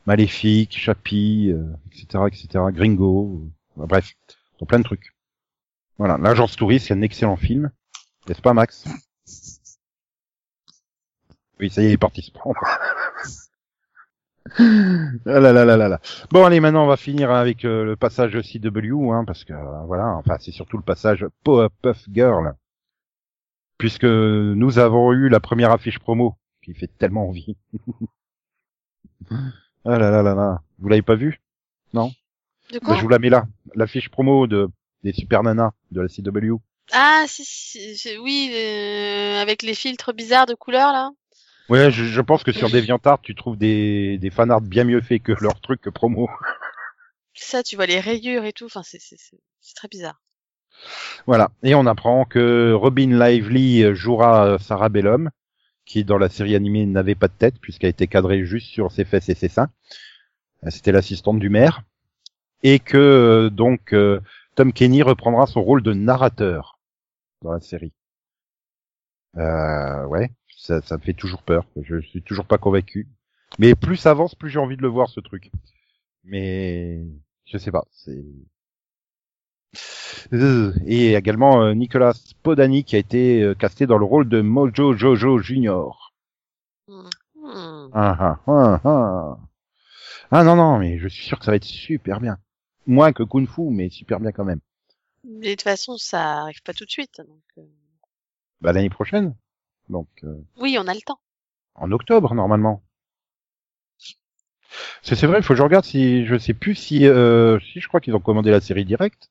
Maléfique, Chappie, euh, etc., etc., Gringo, euh, bref, plein de trucs. Voilà, L'Agence Touriste, c'est un excellent film. N'est-ce pas, Max? Oui, ça y est, il est parti se prendre. Ah là là là là là. Bon allez maintenant on va finir avec euh, le passage CW hein, parce que euh, voilà enfin c'est surtout le passage Powerpuff Girl puisque nous avons eu la première affiche promo qui fait tellement envie. ah là là là là. Vous l'avez pas vu? De Bah, quoi? Je vous la mets là. L'affiche promo de des Super Nanas de la CW. Ah si, si, si, oui, euh, avec les filtres bizarres de couleurs là. Ouais, je, je pense que sur DeviantArt tu trouves des des fanarts bien mieux faits que leur truc que promo. Ça, tu vois les rayures et tout. Enfin, c'est c'est c'est c'est très bizarre. Voilà. Et on apprend que Robin Lively jouera euh, Sarah Bellum, qui dans la série animée n'avait pas de tête puisqu'elle était cadrée juste sur ses fesses et ses seins. Euh, C'était l'assistante du maire. Et que euh, donc euh, Tom Kenny reprendra son rôle de narrateur dans la série. Euh, ouais, ça, ça me fait toujours peur. Je suis toujours pas convaincu. Mais plus ça avance, plus j'ai envie de le voir ce truc. Mais je sais pas. C'est Et également euh, Nicolas Podani qui a été euh, casté dans le rôle de Mojo Jojo Junior. Hmm. Ah, ah, ah, ah. Ah, non, non, mais je suis sûr que ça va être super bien. Moins que Kung Fu, mais super bien quand même. Mais de toute façon, ça arrive pas tout de suite. Donc, euh, Bah, l'année prochaine. Donc, euh, oui, on a le temps. en octobre, normalement. C'est c'est vrai, il faut que je regarde si, je sais plus si, euh, si je crois qu'ils ont commandé la série directe.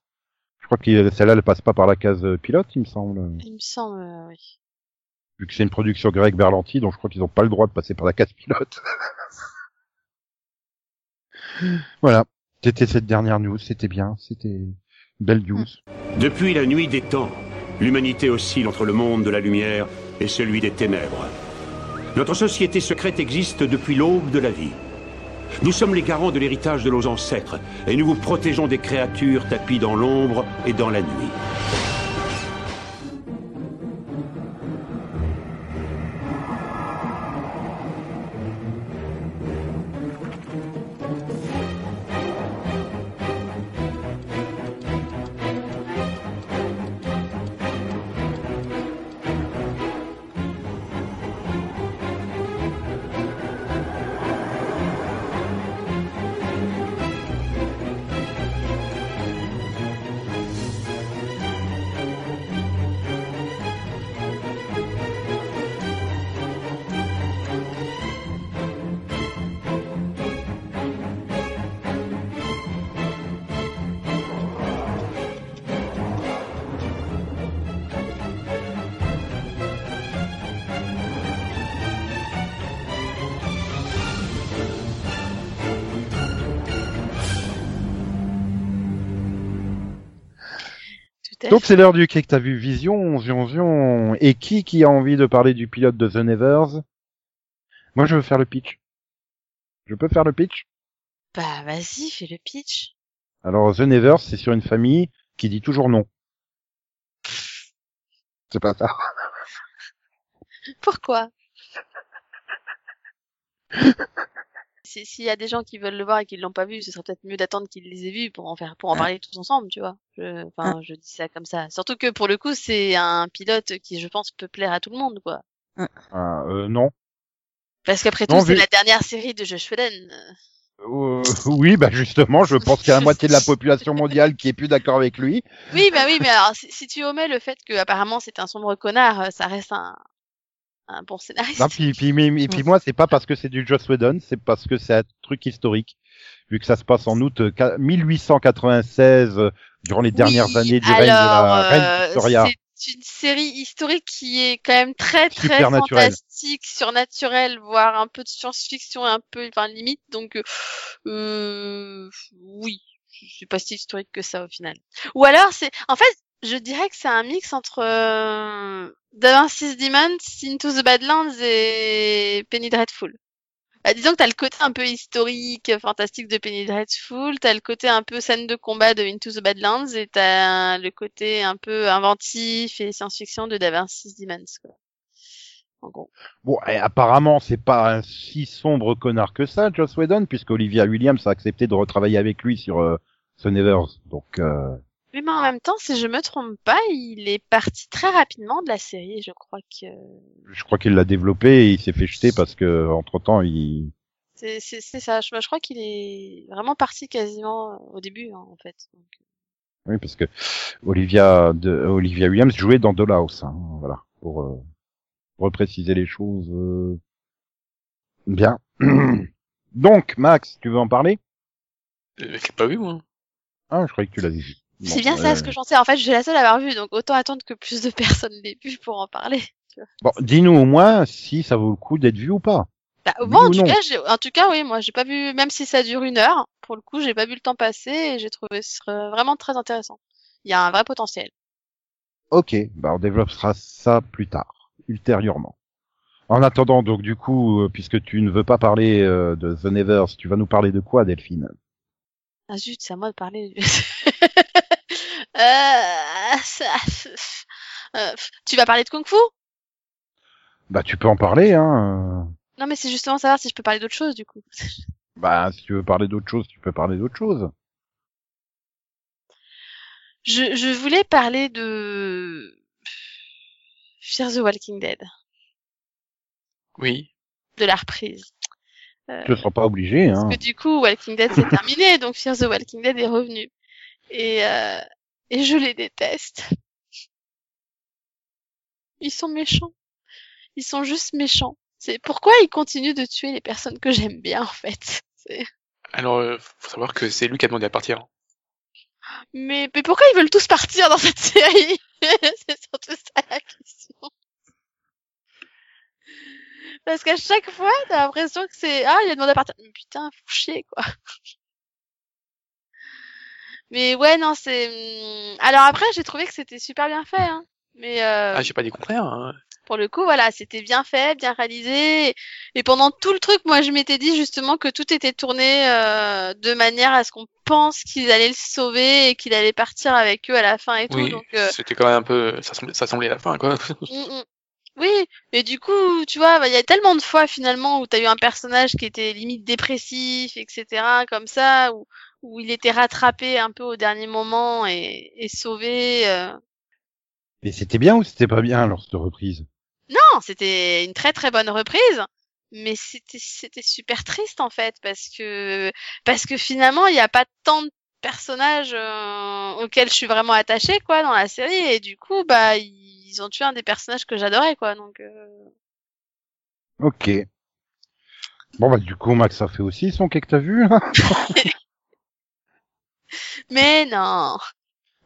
Je crois que celle-là, elle passe pas par la case euh, pilote, il me semble. Il me semble, euh, oui. vu que c'est une production Greg Berlanti, donc je crois qu'ils n'ont pas le droit de passer par la case pilote. voilà. C'était cette dernière news, c'était bien, c'était une belle news. Depuis la nuit des temps, l'humanité oscille entre le monde de la lumière et celui des ténèbres. Notre société secrète existe depuis l'aube de la vie. Nous sommes les garants de l'héritage de nos ancêtres et nous vous protégeons des créatures tapies dans l'ombre et dans la nuit. Donc c'est l'heure du quai que t'as vu Vision, Zion Zion. Et qui qui a envie de parler du pilote de The Nevers? Moi je veux faire le pitch. Je peux faire le pitch? Bah vas-y, fais le pitch. Alors The Nevers, c'est sur une famille qui dit toujours non. C'est pas ça. Pourquoi? Si- S'il y a des gens qui veulent le voir et qui l'ont pas vu, ce serait peut-être mieux d'attendre qu'ils les aient vus pour en faire, pour en parler tous ensemble, tu vois. Je, enfin, je dis ça comme ça. Surtout que pour le coup, c'est un pilote qui, je pense, peut plaire à tout le monde, quoi. Ah, euh, non. Parce qu'après tout, c'est vu- la dernière série de Josh Whedon. Euh, oui, bah justement, je pense qu'il y a la moitié de la population mondiale qui est plus d'accord avec lui. Oui, bah oui, mais alors si, si tu omets le fait que apparemment c'est un sombre connard, euh, ça reste un, un bon scénariste. Non, puis, puis, mais- mais- puis moi, c'est pas parce que c'est du Joss Whedon, c'est parce que c'est un truc historique. Vu que ça se passe en août euh, qua- 1896, euh, durant les dernières Oui, années du règne de la reine euh, Victoria. C'est une série historique qui est quand même très très fantastique, surnaturelle, voire un peu de science-fiction, un peu, enfin limite. Donc euh, euh, oui, c'est pas si historique que ça au final. Ou alors c'est, en fait, je dirais que c'est un mix entre euh, Da Vinci's Demons, Into the Badlands et Penny Dreadful. Bah, disons que t'as le côté un peu historique, fantastique de Penny Dreadful, t'as le côté un peu scène de combat de Into the Badlands, et t'as le côté un peu inventif et science-fiction de Da Vinci's Demons, quoi. En gros. Bon, apparemment, c'est pas un si sombre connard que ça, Joss Whedon, puisque Olivia Williams a accepté de retravailler avec lui sur euh, The Nevers. Donc, euh, Oui, mais en même temps, si je me trompe pas, il est parti très rapidement de la série, je crois que je crois qu'il l'a développé et il s'est fait jeter parce que, entre temps, il... c'est c'est- c'est ça. Je, je crois qu'il est vraiment parti quasiment euh, au début, hein, en fait. Donc, Oui, parce que Olivia, de, Olivia Williams jouait dans Dollhouse, hein, voilà, pour euh, repréciser les choses. euh. Bien. Donc, Max, tu veux en parler? Euh, je l'ai pas vu, moi. Ah, je croyais que tu l'avais vu. Bon, c'est bien ça euh, ce que j'en sais. En fait, je suis la seule à avoir vu, donc autant attendre que plus de personnes l'aient vu pour en parler. Bon, dis-nous au moins si ça vaut le coup d'être vu ou pas. Bah, moi, en ou tout cas, j'ai, en tout cas, oui, moi, j'ai pas vu, même si ça dure une heure, pour le coup, j'ai pas vu le temps passer et j'ai trouvé ce vraiment très intéressant. Il y a un vrai potentiel. Ok, bah on développera ça plus tard, ultérieurement. En attendant, donc du coup, euh, puisque tu ne veux pas parler euh, de The Nevers, tu vas nous parler de quoi, Delphine? Ah zut, c'est à moi de parler. euh, ça- euh, tu vas parler de Kung Fu? Bah tu peux en parler, hein. euh. Non, mais c'est justement savoir si je peux parler d'autre chose, du coup. Bah si tu veux parler d'autre chose, tu peux parler d'autre chose. Je, je voulais parler de Fear the Walking Dead, Oui. de la reprise. Euh, Tu ne seras pas obligé, hein. Parce que du coup, Walking Dead c'est terminé, donc Fear the Walking Dead est revenu. Et, euh, et je les déteste. Ils sont méchants. Ils sont juste méchants. C'est pourquoi ils continuent de tuer les personnes que j'aime bien, en fait. Alors, euh, faut savoir que c'est lui qui a demandé à partir. Mais, mais pourquoi ils veulent tous partir dans cette série? C'est surtout ça la question. Parce qu'à chaque fois, t'as l'impression que c'est ah il a demandé à partir. Mais putain, faut chier quoi. Mais ouais non c'est. hum, Alors après j'ai trouvé que c'était super bien fait. Hein. Mais euh, Ah, j'ai pas dit contraire. Hein. pour le coup voilà c'était bien fait, bien réalisé. Et pendant tout le truc moi je m'étais dit justement que tout était tourné euh, de manière à ce qu'on pense qu'ils allaient le sauver et qu'il allait partir avec eux à la fin et tout. Oui, Donc euh, c'était quand même un peu, ça semblait, ça semblait la fin, quoi. Mm, mm. Oui, mais du coup, tu vois, bah, il y a tellement de fois finalement où t'as eu un personnage qui était limite dépressif, etc., comme ça, où, où il était rattrapé un peu au dernier moment et, et sauvé. euh. Mais c'était bien ou c'était pas bien lors de reprise? Non, c'était une très très bonne reprise, mais c'était c'était super triste en fait parce que parce que finalement il n'y a pas tant de personnages euh, auxquels je suis vraiment attachée quoi dans la série et du coup bah ils ont tué un des personnages que j'adorais quoi donc. euh, Ok. Bon bah du coup Max a fait aussi son quai que t'as vu là Mais non.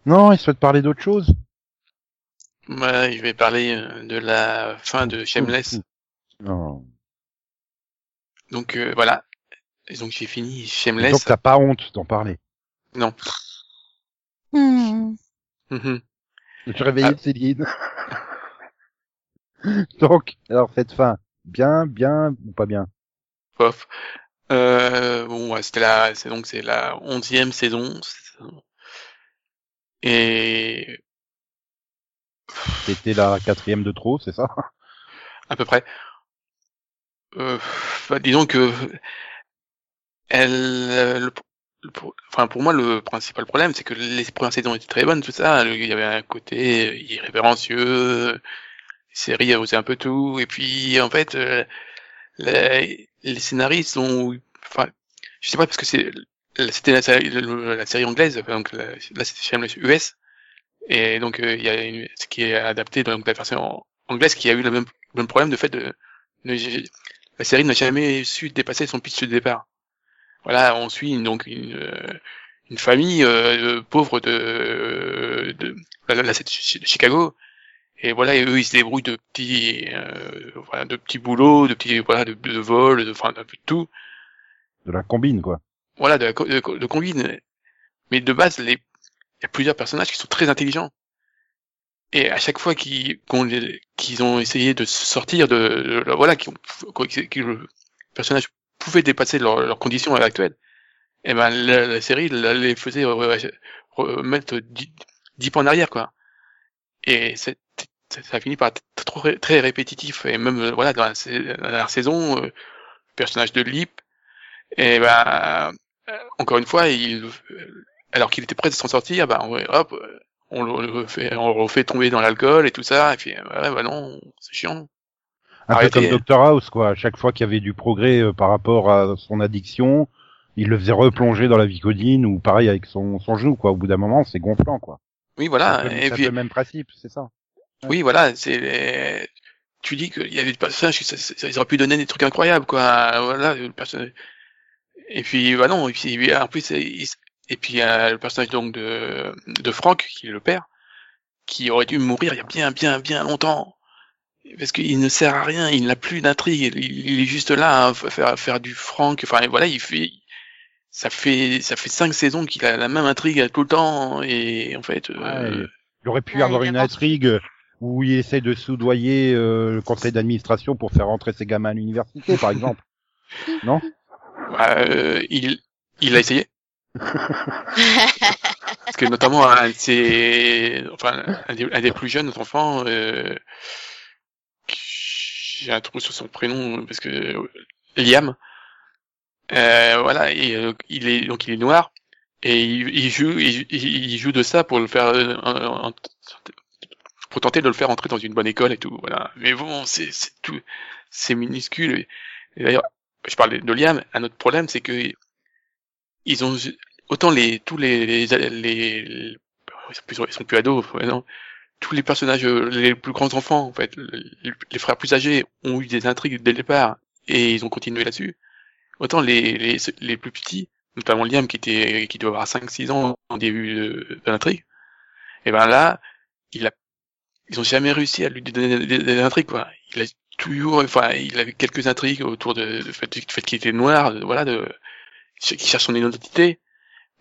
Non, il souhaite parler d'autre chose. Moi, je vais parler euh, de la fin de Shameless. Non. Donc euh, voilà. Et donc j'ai fini Donc Shameless. t'as pas honte d'en parler. Non. Hmm. Mhm. Je réveillais Ah. Céline. Donc, alors cette fin, bien, bien ou pas bien? Bof. Euh, bon, ouais, c'était la, c'est donc c'est la onzième saison. Et C'était la quatrième de trop, c'est ça? À peu près. Euh, bah, disons que elle, euh, le- le- pour- enfin pour moi le principal problème c'est que les premières saisons étaient très bonnes tout ça. Il y avait un côté irrévérencieux, les séries osaient un peu tout et puis en fait euh, les, les scénaristes ont, enfin je sais pas parce que c'est c'était la, série- anglaise donc là c'était MS US et donc euh, il y a une, ce qui est adapté donc la version anglaise qui a eu le même, problème de fait de, de- la série n'a jamais su dépasser son pitch de départ. Voilà, on suit donc une, euh, une famille euh, pauvre de, de, la- de Chicago et voilà et eux ils se débrouillent de petits euh, voilà de petits boulots, de petits voilà de, de vols, de enfin de tout. De la combine, quoi. voilà de, la co- de, co- de combine. Mais de base les il y a plusieurs personnages qui sont très intelligents. Et à chaque fois qu'ils les- qu'ils ont essayé de sortir de, de- de- voilà que, que le personnage pouvait dépasser leurs leurs conditions actuelles et ben la, la série la- les faisait re- remettre dix, dix pas en arrière quoi. Et c'est ça ça a fini par être très répétitif et même euh, voilà dans la, dernière saison euh, le personnage de Lip et ben euh, encore une fois il alors qu'il était prêt à s'en sortir ben ouais, hop on le le fait on le refait tomber dans l'alcool et tout ça et puis ouais, bah non c'est chiant Un Arrêtez. peu comme Dr House, quoi. À chaque fois qu'il y avait du progrès euh, par rapport à son addiction, il le faisait replonger dans la vicodine ou pareil avec son, son genou, quoi. Au bout d'un moment, c'est gonflant, quoi. oui C'est voilà un peu- et puis le même principe, c'est ça. Oui, voilà, c'est tu dis qu'il y avait des personnages qui ça, ça- ils auraient pu donner des trucs incroyables, quoi. Voilà, le personnage. Et puis, bah non, et puis en plus, il- et puis il y a le personnage donc de de Franck, qui est le père, qui aurait dû mourir il y a bien, bien, bien longtemps, parce qu'il ne sert à rien, il n'a plus d'intrigue, il, il est juste là à faire faire du Franck. Enfin, voilà, il fait. Ça fait ça fait cinq saisons qu'il a la même intrigue tout le temps et en fait euh, il aurait pu Ouais, avoir une intrigue où il essaie de soudoyer euh, le conseil d'administration pour faire rentrer ses gamins à l'université, par exemple. Non? Euh, il il a essayé. Parce que notamment un de ses- enfin un des, un des plus jeunes enfants, euh, j'ai un trou sur son prénom parce que Liam, euh, voilà, et, euh, il est donc il est noir et il, il joue il, il joue de ça pour le faire euh, en- en- pour tenter de le faire entrer dans une bonne école et tout, voilà. Mais bon, c'est tout, c'est minuscule. D'ailleurs, je parlais de Liam. Un autre problème, c'est que ils ont autant les tous les les, les, ils, sont plus, ados non tous les personnages les plus grands enfants en fait les, les frères plus âgés ont eu des intrigues dès le départ et ils ont continué là-dessus autant les, les les plus petits notamment Liam qui était qui doit avoir 5 6 ans au début de, de l'intrigue et ben là il a ils ont jamais réussi à lui donner des, intrigues quoi il a toujours enfin il avait quelques intrigues autour de, fait, du fait qu'il était noir de- voilà de qui cherche son identité,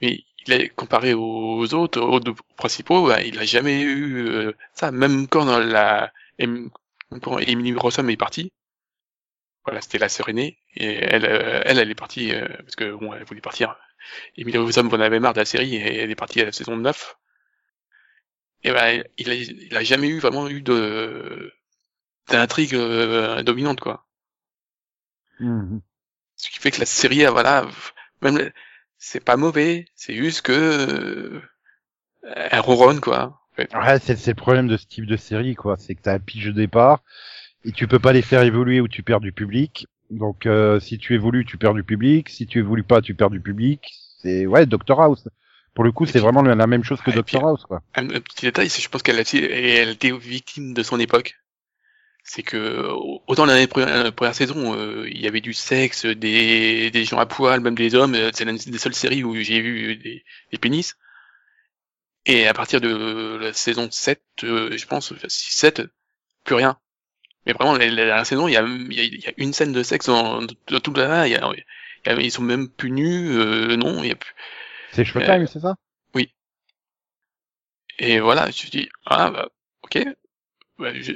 mais il a comparé aux autres, aux deux principaux, bah, il a jamais eu euh, ça, même quand dans la quand Emily Rossum est partie, voilà, c'était la sœur aînée, et elle, euh, elle, elle est partie euh, parce que bon, elle voulait partir. Emily Rossum en avait marre de la série et elle est partie à la saison 9. Et ben, il a, il a jamais eu vraiment eu de d'intrigue euh, dominante quoi. Mhm. Ce qui fait que la série, euh, voilà, même c'est pas mauvais, c'est juste que euh, elle ronronne quoi. en fait. Ouais, c'est c'est le problème de ce type de série, quoi. C'est que t'as un pitch de départ et tu peux pas les faire évoluer ou tu perds du public. Donc, euh, si tu évolues, tu perds du public. Si tu évolues pas, tu perds du public. C'est ouais, Doctor House. Pour le coup, c'est vraiment la même chose que et puis- House, quoi. Un, un petit détail, c'est je pense qu'elle elle était victime de son époque. C'est que autant dans la première saison, euh, il y avait du sexe, des, des gens à poil, même des hommes. euh, C'est l'une des seules séries où j'ai vu des, des pénis. Et à partir de la saison 7, euh, je pense, 6-7, plus rien. Mais vraiment, la, saison, il y a, il y a- il y a une scène de sexe dans, dans tout là. Il y a, il y a- ils sont même plus nus. euh, non, il y a plus. C'est Showtime, c'est ça? Et voilà, je me dis, ah, bah, ok. Bah, je,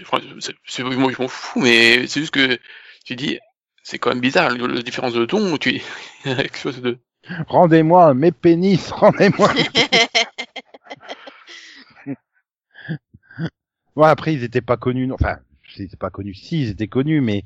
c'est, moi, je m'en fous, mais c'est juste que, tu dis, c'est quand même bizarre, la différence de ton, tu, il y a quelque chose de, Rendez-moi mes pénis, rendez-moi. Bon, après, ils étaient pas connus. non- Enfin, ils étaient pas connus. Si, ils étaient connus, mais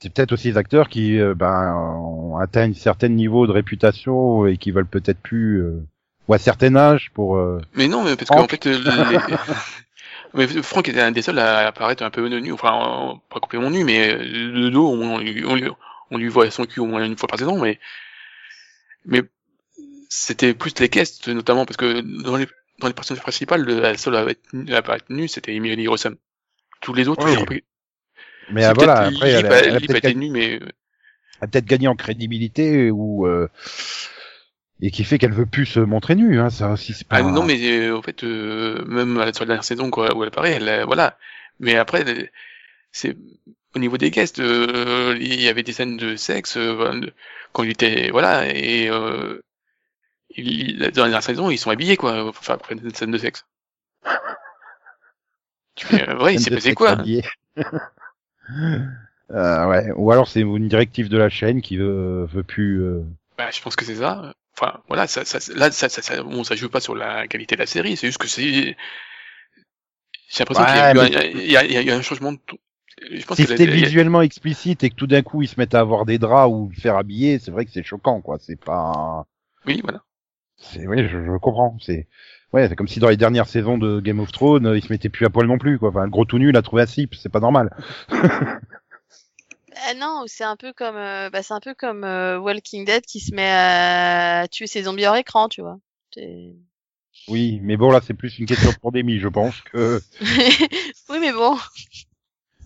c'est peut-être aussi des acteurs qui, euh, ben, ont atteint un certain niveau de réputation et qui veulent peut-être plus, euh, ou à certain âge pour. euh, Mais non, mais parce qu'en fait, euh, les... mais Franck était un des seuls à apparaître un peu nu, enfin en- pas complètement nu, mais le dos, on, lui- on, lui, on lui voit son cul au moins une fois par saison, mais mais c'était plus les caisses notamment parce que dans les dans les personnages principales, le- la seule à, être, nue- à apparaître nue, c'était Emily Rossum. Tous les autres, Oui. Mais ah, voilà, après, elle, Lip, a- elle a Lip peut-être gagné, mais en crédibilité ou euh, et qui fait qu'elle veut plus se montrer nue. Hein, ça aussi, c'est pas. Ah non, mais euh, en fait, euh, même sur la dernière saison quoi, où elle apparaît, elle, euh, voilà. Mais après, c'est au niveau des guests, euh, il y avait des scènes de sexe euh, quand il était voilà et euh, il, dans la dernière saison, ils sont habillés quoi, enfin après une scène de sexe. Tu fais, euh, ouais, il s'est passé quoi? Euh, ouais. Ou alors c'est une directive de la chaîne qui veut, veut plus. euh, Bah, je pense que c'est ça. Enfin, voilà, ça, ça, là, ça, ça, ça, bon, ça joue pas sur la qualité de la série, c'est juste que c'est. J'ai l'impression qu'il y, a eu Ouais, un- il y a, y un changement de. Je pense Si c'était visuellement explicite et que tout d'un coup ils se mettent à avoir des draps ou le faire habiller, c'est vrai que c'est choquant, quoi. C'est pas. Oui, voilà. C'est oui, je, je comprends. C'est ouais, c'est comme si dans les dernières saisons de Game of Thrones, euh, ils se mettaient plus à poil non plus, quoi. Enfin, le gros tout nu, il a trouvé un slip, c'est pas normal. Ah non, c'est un peu comme, euh, bah, c'est un peu comme euh, Walking Dead qui se met à tuer ses zombies hors écran, tu vois. Oui, mais bon là, c'est plus une question de pandémie, je pense que. oui, mais bon.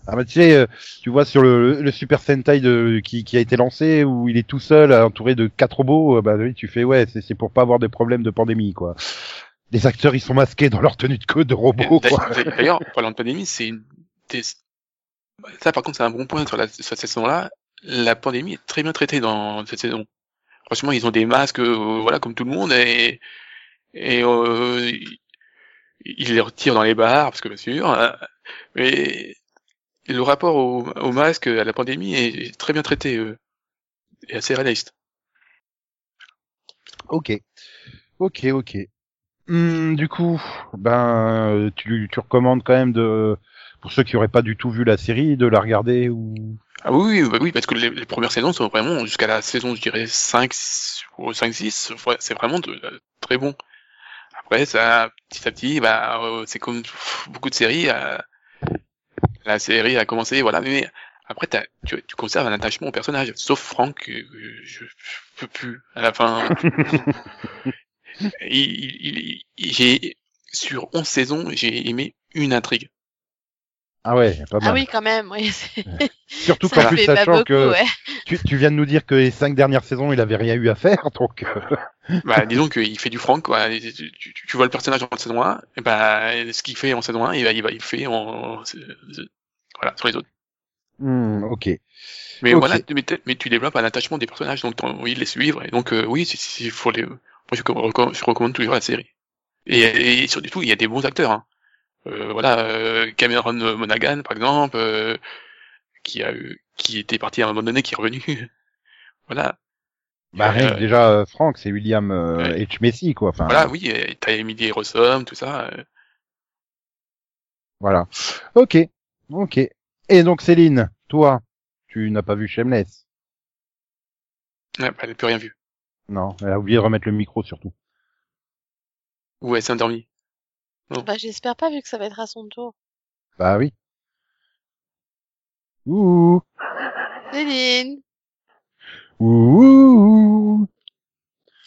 Ah bah tu sais, euh, tu vois sur le, le Super Sentai de, qui, qui a été lancé où il est tout seul, euh, entouré de quatre robots, euh, bah oui, tu fais ouais, c'est pour pas avoir de problème de pandémie, quoi. Les acteurs, ils sont masqués dans leur tenue de queue de robots, quoi. D'ailleurs, en parlant de pandémie, c'est une des- ça par contre c'est un bon point sur, la, sur cette saison-là. La pandémie est très bien traitée dans cette saison. Franchement, ils ont des masques, euh, voilà, comme tout le monde, et et euh, ils- les retirent dans les bars parce que bien sûr. euh, mais le rapport au, au masque, à la pandémie est très bien traité euh, et assez réaliste. Ok, ok, ok. Hum, du coup, ben, euh, tu, tu recommandes quand même de, pour ceux qui auraient pas du tout vu la série, de la regarder ou? Ah oui, oui, bah oui, parce que les, les premières saisons sont vraiment, jusqu'à la saison, je dirais, 5, ou 5, 6, ouais, c'est vraiment de- de- très bon. Après, ça, petit à petit, bah, euh, c'est comme beaucoup de séries, euh, la série a commencé, voilà, mais après, tu, tu conserves un attachement au personnage, sauf Franck, euh, je, je peux plus, à la fin. il, il- il- il- j'ai, sur 11 saisons, j'ai aimé une intrigue. Ah ouais, pas mal. Ah oui, quand même, oui. Surtout qu'en plus, sachant beaucoup, que ouais. tu, tu viens de nous dire que les cinq dernières saisons, il avait rien eu à faire, donc. euh, Bah, disons qu'il fait du Franck, quoi. Et Tu, tu, tu vois le personnage en saison 1, et bah, ce qu'il fait en saison 1, il va, il va, il fait en, voilà, sur les autres. hum, ok. Mais voilà, tu- mais, tu développes un attachement des personnages, donc t'as envie de les suivre, et donc, euh, oui, il faut les, je, recommande- je recommande toujours la série. Et, et surtout, il y a des bons acteurs, hein. Euh, voilà, euh, Cameron Monaghan, par exemple, euh, qui a eu, qui était parti à un moment donné, qui est revenu. voilà. Bah, Euh, rien que déjà, euh, Franck, c'est William ouais. H. Messi, quoi. Enfin, Voilà, oui, t'as Emily Rossum, tout ça. Voilà. Ok. Ok. Et donc, Céline, toi, tu n'as pas vu Shameless? Ouais, bah, elle n'a plus rien vu. Non, elle a oublié de remettre le micro, surtout. Ou elle s'est endormie. Bah, j'espère pas, vu que ça va être à son tour. Bah oui. Ouh. Céline, Ouh.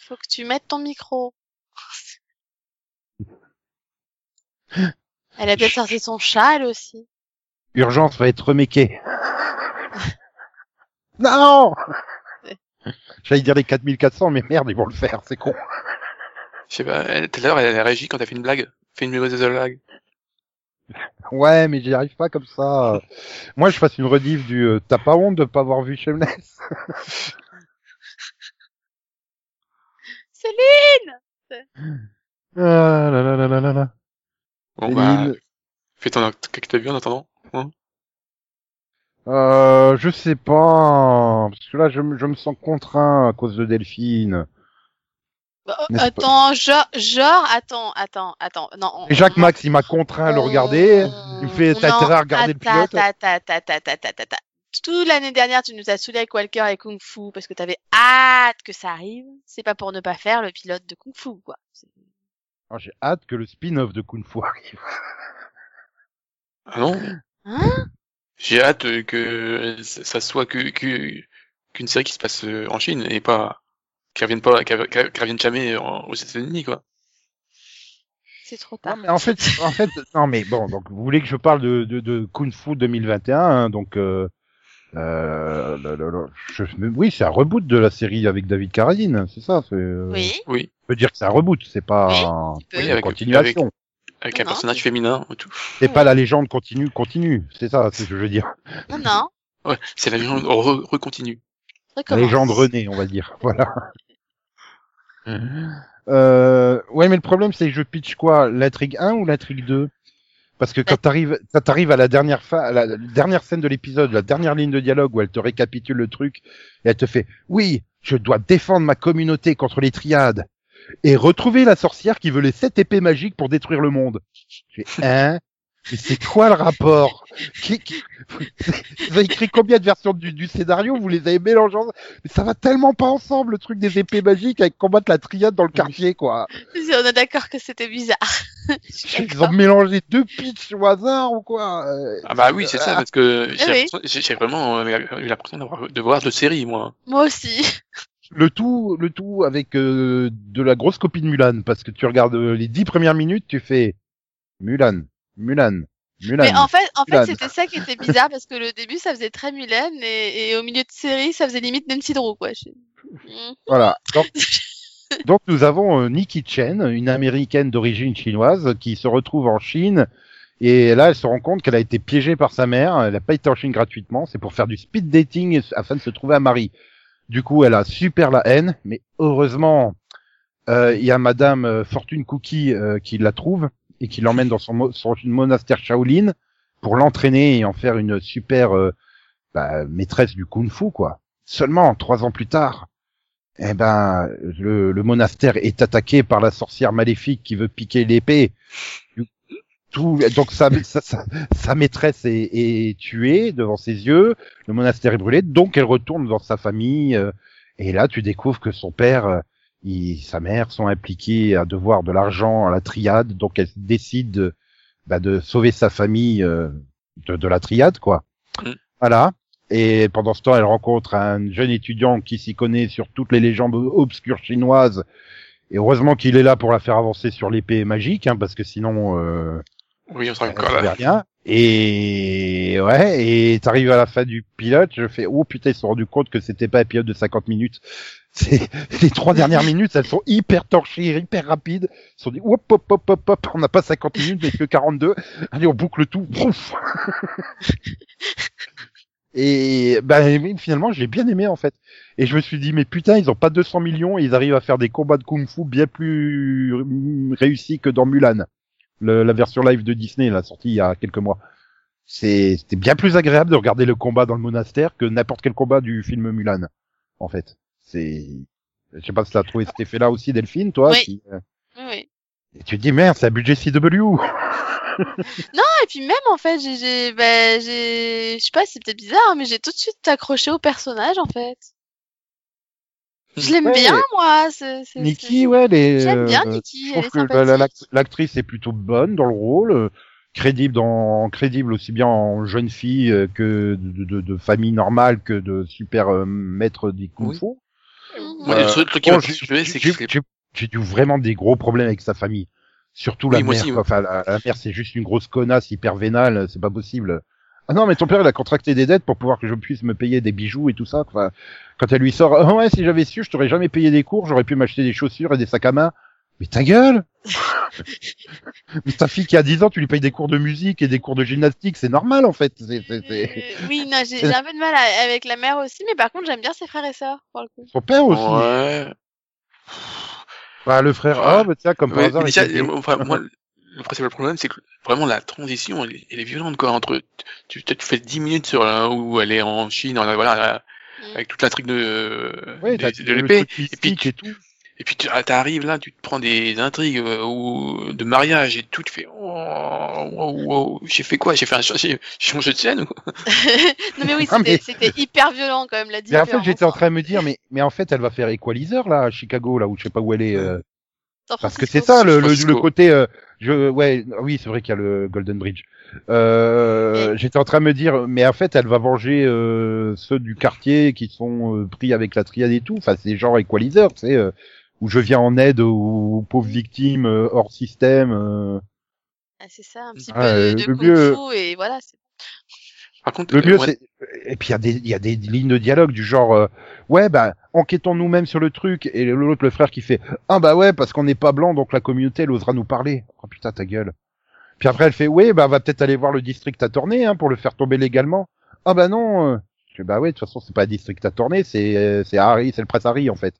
faut que tu mettes ton micro. Elle a peut-être sorti son chat, elle aussi. Urgence va être reméquée. non J'allais dire les 4400, mais merde, ils vont le faire, c'est con. Je sais pas, elle- tout à l'heure, elle a réagi quand t'as fait une blague. Fait une mauvaise blague. Ouais, mais j'y arrive pas comme ça. Moi, je fasse une rediff du euh, T'as pas honte de pas avoir vu Shameless? Céline Ah là là là là là là. Bon, bah, fais ton qu'est-ce que t'as vu en attendant euh, je sais pas, parce que là, je, me- je me sens contraint à cause de Delphine. Bah, N'est-ce attends, genre, genre, attends, attends, attends. Non. on- Et Jacques on- Max, il m'a contraint à le regarder. Il me fait, t'as Non, intérêt à regarder le pilote. Toute l'année dernière, tu nous as saoulé avec Walker et Kung Fu parce que t'avais hâte que ça arrive. C'est pas pour ne pas faire le pilote de Kung Fu, quoi. Ah, J'ai hâte que le spin-off de Kung Fu arrive. Ah non? Hein? J'ai hâte euh, que ça soit que que- qu'une série qui se passe euh, en Chine et pas qu'elle revienne pas qu'elle revienne jamais en- aux États-Unis quoi. C'est trop Non, tard. mais en fait, en fait, non, mais bon, donc vous voulez que je parle de, de, de Kung Fu 2021, hein, donc euh, euh, le- le- le- je- mais oui, c'est un reboot de la série avec David Carradine, c'est ça. c'est, euh, Oui, Oui, On peut dire que c'est un reboot, c'est pas Oui, un- une avec- continuation. avec un Non. personnage féminin et tout. C'est pas la légende continue, continue, c'est ça, c'est ce que je veux dire. non, non. Ouais, c'est la légende re- recontinue. La Recommence. légende René, on va dire, voilà. Euh, ouais, mais le problème, c'est que je pitch quoi? L'intrigue 1 ou l'intrigue 2 Parce que quand t'arrives, quand t'arrives à la dernière fin, à la, la dernière scène de l'épisode, la dernière ligne de dialogue où elle te récapitule le truc, et elle te fait, oui, je dois défendre ma communauté contre les triades et retrouver la sorcière qui veut les sept épées magiques pour détruire le monde. Je fais, hein? Mais c'est quoi le rapport? Qui, qui- Vous avez écrit combien de versions du, du scénario? Vous les avez mélangées ensemble Mais ça va tellement pas ensemble, le truc des épées magiques avec combattre la triade dans le quartier, quoi. On est d'accord que c'était bizarre. Ils ont mélangé deux pitchs au hasard ou quoi Euh, Ah bah oui, c'est ça parce que j'ai oui. vraiment euh, eu l'impression d'avoir de voir deux séries moi. Moi aussi. Le tout, le tout avec euh, de la grosse copie de Mulan, parce que tu regardes euh, les dix premières minutes, tu fais Mulan, Mulan, Mulan. Mais en fait, en fait, c'était ça qui était bizarre parce que le début, ça faisait très Mulan et, et au milieu de série, ça faisait limite Nancy Drew, quoi. Voilà. Donc, donc nous avons euh, Nikki Chen, une américaine d'origine chinoise, qui se retrouve en Chine. Et là, elle se rend compte qu'elle a été piégée par sa mère. Elle n'a pas été en Chine gratuitement. C'est pour faire du speed dating afin de se trouver un mari. Du coup, elle a super la haine. Mais heureusement, euh, il y a Madame euh, Fortune Cookie euh, qui la trouve et qui l'emmène dans son, mo- son monastère Shaolin pour l'entraîner et en faire une super bah, maîtresse du kung-fu, quoi. Seulement trois ans plus tard, eh ben, le monastère est attaqué par la sorcière maléfique qui veut piquer l'épée. Tout, donc sa, sa, sa- maîtresse est, est tuée devant ses yeux, le monastère est brûlé, donc elle retourne dans sa famille. euh, et là, tu découvres que son père, euh, il, sa mère sont impliqués à devoir de l'argent à la triade, donc elle décide de, bah, de sauver sa famille euh, de, de la triade, quoi. Mm. Voilà. Et pendant ce temps, elle rencontre un jeune étudiant qui s'y connaît sur toutes les légendes obscures chinoises. Et heureusement qu'il est là pour la faire avancer sur l'épée magique, hein, parce que sinon, euh, Oui, on sera elle encore là. rien. Et ouais, et t'arrives à la fin du pilote, je fais oh putain, ils se sont rendus compte que c'était pas un pilote de 50 minutes. C'est les trois dernières minutes, elles sont hyper torchées, hyper rapides. Ils se sont dit hop hop hop hop hop, on n'a pas 50 minutes mais que 42. Allez, on boucle tout. Pouf Et ben finalement, je l'ai bien aimé en fait. Et je me suis dit mais putain, ils ont pas 200 millions et ils arrivent à faire des combats de kung-fu bien plus réussis que dans Mulan le- la version live de Disney, la sortie il y a quelques mois. C'est- C'était bien plus agréable de regarder le combat dans le monastère que n'importe quel combat du film Mulan, en fait. C'est, je sais pas si t'as trouvé cet effet-là aussi, Delphine, toi. Oui. euh, Oui, et tu te dis merde, c'est un budget CW. Et puis même en fait, j'ai, j'ai, bah, j'ai, je sais pas, peut-être bizarre, mais j'ai tout de suite accroché au personnage en fait. Je l'aime Ouais. bien moi. C'est, c'est, Nikki, ouais, les. J'aime bien euh, Nikki, je trouve que la- la- l'act- l'actrice est plutôt bonne dans le rôle, euh, crédible dans, crédible aussi bien en jeune fille euh, que de, de, de famille normale que de super euh, maître du kung Oui. fu. Moi, Euh, le truc, le truc qui bon, m'a j'ai- c'est que j'ai- j'ai eu vraiment des gros problèmes avec sa famille. Surtout la Oui, moi mère. aussi, quoi. Enfin, la, la mère, c'est juste une grosse connasse hyper vénale. C'est pas possible. Ah non, mais ton père, il a contracté des dettes pour pouvoir que je puisse me payer des bijoux et tout ça. Enfin, quand elle lui sort, Ah ouais, si j'avais su, je t'aurais jamais payé des cours, j'aurais pu m'acheter des chaussures et des sacs à main. Mais ta gueule Mais ta fille qui a 10 ans, tu lui payes des cours de musique et des cours de gymnastique, c'est normal en fait. Euh, oui, non, j'ai, j'ai un peu de mal à- avec la mère aussi, mais par contre, j'aime bien ses frères et sœurs pour le coup. Son père aussi. Ouais. Bah, le frère, ah, bah tiens, comme par Ouais, hasard, mais était- enfin, moi, le principal problème, c'est que vraiment la transition, elle, est- elle est violente, quoi. Entre, tu, tu, fais 10 minutes sur là où elle est en Chine, voilà, là, Mm. avec toute l'intrigue de, Ouais, de, l'épée. truc puis tu- et tout. Et puis tu arrives là, tu te prends des intrigues euh, ou de mariage et tout, tu fais, oh, wow, wow, j'ai fait quoi? J'ai fait un, j'ai changé de scène ou quoi non mais oui, Ah, c'était mais- hyper violent quand même la Mais en différence. fait, j'étais en train de me dire, mais, mais en fait, elle va faire Equalizer, là, à Chicago, là, où je sais pas où elle est. euh, Parce que c'est ça, le, le, le côté, euh, je, ouais, oui, c'est vrai qu'il y a le Golden Bridge. Euh, J'étais en train de me dire, mais en fait, elle va venger euh, ceux du quartier qui sont euh, pris avec la triade et tout. Enfin, c'est genre Equalizer, tu sais, euh, où je viens en aide aux, aux pauvres victimes euh, hors système. euh. Ah, c'est ça, un petit Ah, peu de, de le kung mieux- fu et voilà. c'est- Par contre, Le mieux, c'est et puis il y a des il y a des lignes de dialogue du genre euh, ouais bah enquêtons nous-mêmes sur le truc et l'autre le frère qui fait ah bah ouais parce qu'on n'est pas blanc donc la communauté elle osera nous parler oh putain ta gueule. Puis après elle fait oui bah va peut-être aller voir le district à tourner hein, pour le faire tomber légalement ah bah non euh. je fais bah ouais de toute façon c'est pas un district à tourner c'est euh, c'est Harry c'est le prince Harry en fait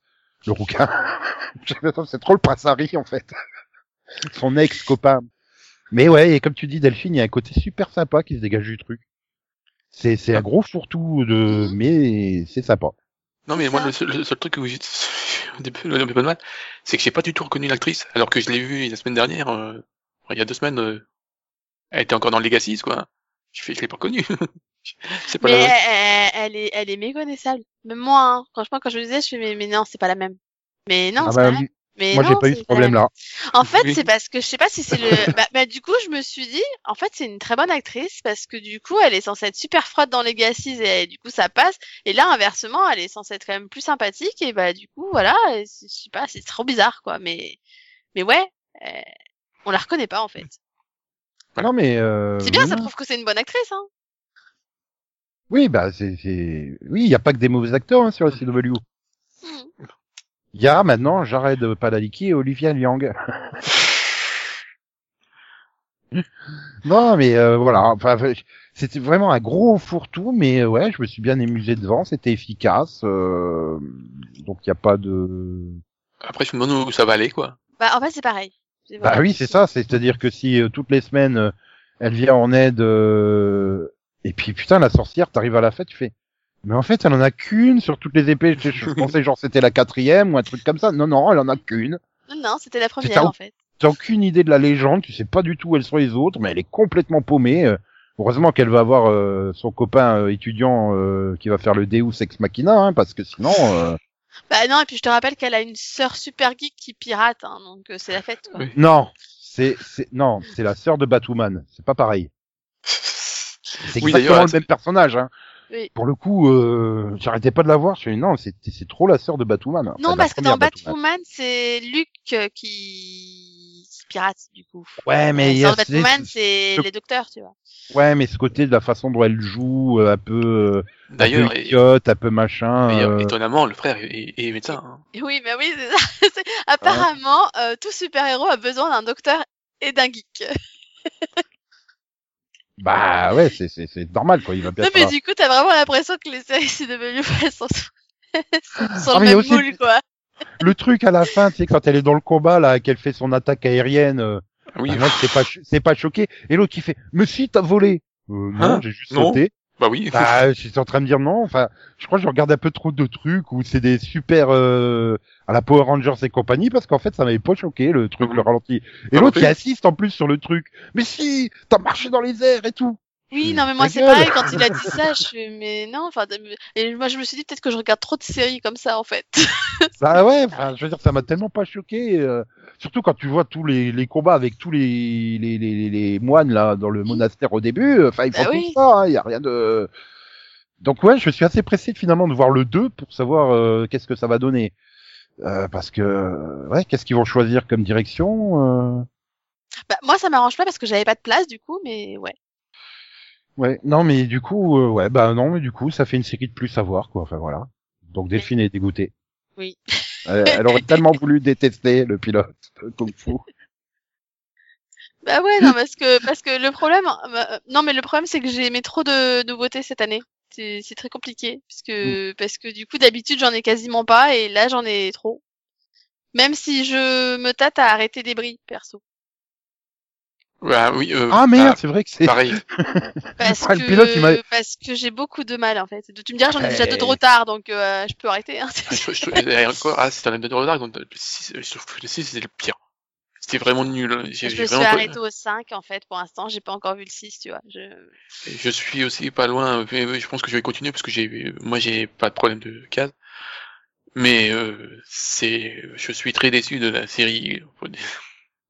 le rouquin. C'est trop le prince Harry en fait. Son ex copain mais ouais et comme tu dis Delphine il y a un côté super sympa qui se dégage du truc. C'est c'est un gros fourre-tout de mais c'est sympa. Non, mais C'est moi, le seul, le seul truc où j'ai au début, le de mal, c'est que j'ai pas du tout reconnu l'actrice, alors que je l'ai vue la semaine dernière, euh, il y a deux semaines, euh, elle était encore dans Legacy, quoi. Je fais, je l'ai pas reconnue. c'est pas Mais la même. elle, elle est, elle est méconnaissable. Même moi, hein. franchement, quand je le disais, je fais mais, mais non, c'est pas la même. Mais non, Ah c'est bah, pas la même. Mais moi j'ai pas eu ce pas la problème même. là. En fait, Oui. c'est parce que je sais pas si c'est le. bah, bah, du coup, je me suis dit, en fait, c'est une très bonne actrice parce que du coup, elle est censée être super froide dans Legacy et du coup, ça passe. Et là, inversement, elle est censée être quand même plus sympathique et bah du coup, voilà, je sais pas, c'est trop bizarre quoi. Mais, mais ouais, euh, on la reconnaît pas en fait. Voilà. Non mais euh, C'est bien, ça non. prouve que c'est une bonne actrice. Hein. Oui bah c'est c'est oui il y a pas que des mauvais acteurs hein, sur la CW. Il y a maintenant Jared Padalecki et Olivia Liang. non mais euh, voilà enfin c'était vraiment un gros fourre-tout mais euh, ouais je me suis bien amusé devant c'était efficace euh, donc il y a pas de Après, je me demande où ça va aller, quoi. Bah en fait, c'est pareil. Bah oui, c'est ça. C'est-à-dire que si euh, toutes les semaines euh, elle vient en aide, euh, et puis putain la sorcière, t'arrives à la fête, tu fais. Mais en fait, elle en a qu'une sur toutes les épées. Je, je pensais genre c'était la quatrième ou un truc comme ça. Non, non, elle en a qu'une. Non, non, c'était la première en fait. T'as aucune idée de la légende. Tu sais pas du tout où elles sont les autres, mais elle est complètement paumée. Euh, Heureusement qu'elle va avoir euh, son copain euh, étudiant euh, qui va faire le Deus Ex Machina, hein, parce que sinon. euh, Bah non, et puis je te rappelle qu'elle a une sœur super geek qui pirate, hein, donc euh, c'est la fête quoi. Oui. Non, c'est c'est non, c'est la sœur de Batwoman. C'est pas pareil. C'est Oui, exactement le même personnage. Hein. Oui. Pour le coup, euh, j'arrêtais pas de la voir. Je me suis dit, non, c'est c'est trop la sœur de Batwoman. Non, la parce que dans Batwoman, c'est Luke euh, qui... qui pirate du coup. Ouais, mais Euh, il y a dans Batwoman, ce- c'est ce- les docteurs, tu vois. Ouais, mais ce côté de la façon dont elle joue, euh, un peu, euh, un D'ailleurs, idiote, un peu machin. euh, étonnamment, le frère est, est médecin. hein. Oui, mais oui, c'est ça. Apparemment, euh, tout super-héros a besoin d'un docteur et d'un geek. Bah ouais, c'est c'est c'est normal quoi. Il va bien. Non, mais du coup, t'as vraiment l'impression que les séries CW elles sont sur, sur Ah, le même aussi- moule, quoi. Le truc à la fin, tu sais, quand elle est dans le combat là, qu'elle fait son attaque aérienne. Euh, Oui, bah, c'est pas c'est pas choqué. Et l'autre qui fait, mais si t'as volé. Euh, non, Hein? j'ai juste Non. sauté. Bah oui. Bah, je suis en train de dire non. Enfin, je crois que je regarde un peu trop de trucs où c'est des super euh, à la Power Rangers et compagnie parce qu'en fait, ça m'avait pas choqué le truc, le ralenti. Et l'autre qui oui. insiste en plus sur le truc. Mais si, t'as marché dans les airs et tout. Oui, Hmm, non, mais moi, c'est pareil, quand il a dit ça, je fais, mais non, enfin, et moi, je me suis dit peut-être que je regarde trop de séries comme ça, en fait. Bah ouais. Enfin, je veux dire, ça m'a tellement pas choqué. euh, surtout quand tu vois tous les, les combats avec tous les, les, les, les moines là dans le monastère au début. Enfin, ils font Bah tout oui. ça. Il y a rien de. Donc ouais, je suis assez pressé finalement de voir le 2 pour savoir euh, qu'est-ce que ça va donner. Euh, parce que ouais, qu'est-ce qu'ils vont choisir comme direction euh... Bah, moi, ça m'arrange pas parce que j'avais pas de place, du coup, mais ouais. Ouais, non mais du coup euh, ouais, bah non mais du coup, ça fait une série de plus à voir quoi. Enfin voilà. Donc Delphine est dégoûtée. Oui. Elle, elle aurait tellement voulu détester le pilote de Kung Fu. Bah ouais, non, parce que, parce que le problème, euh, non, mais le problème, c'est que j'ai aimé trop de nouveautés cette année. C'est, c'est très compliqué, parce que, parce que du coup, d'habitude, j'en ai quasiment pas, et là, j'en ai trop. Même si je me tâte à arrêter des bris, perso. Bah, oui, euh, Ah merde, bah, c'est vrai que c'est. pareil. Parce Ah, le pilote, il m'a- que, parce que j'ai beaucoup de mal, en fait. Tu me diras, j'en ai déjà deux de retard, donc euh, je peux arrêter. Hein. Ah, je, je, et encore, ah, c'était un de retard, donc le 6, je trouve que le 6 c'était le pire. C'était vraiment nul. J'ai Je me suis arrêtée au 5, en fait, pour l'instant. J'ai pas encore vu le 6, tu vois. Je... Je suis aussi pas loin, je pense que je vais continuer parce que j'ai, moi j'ai pas de problème de case. Mais euh, c'est, je suis très déçu de la série.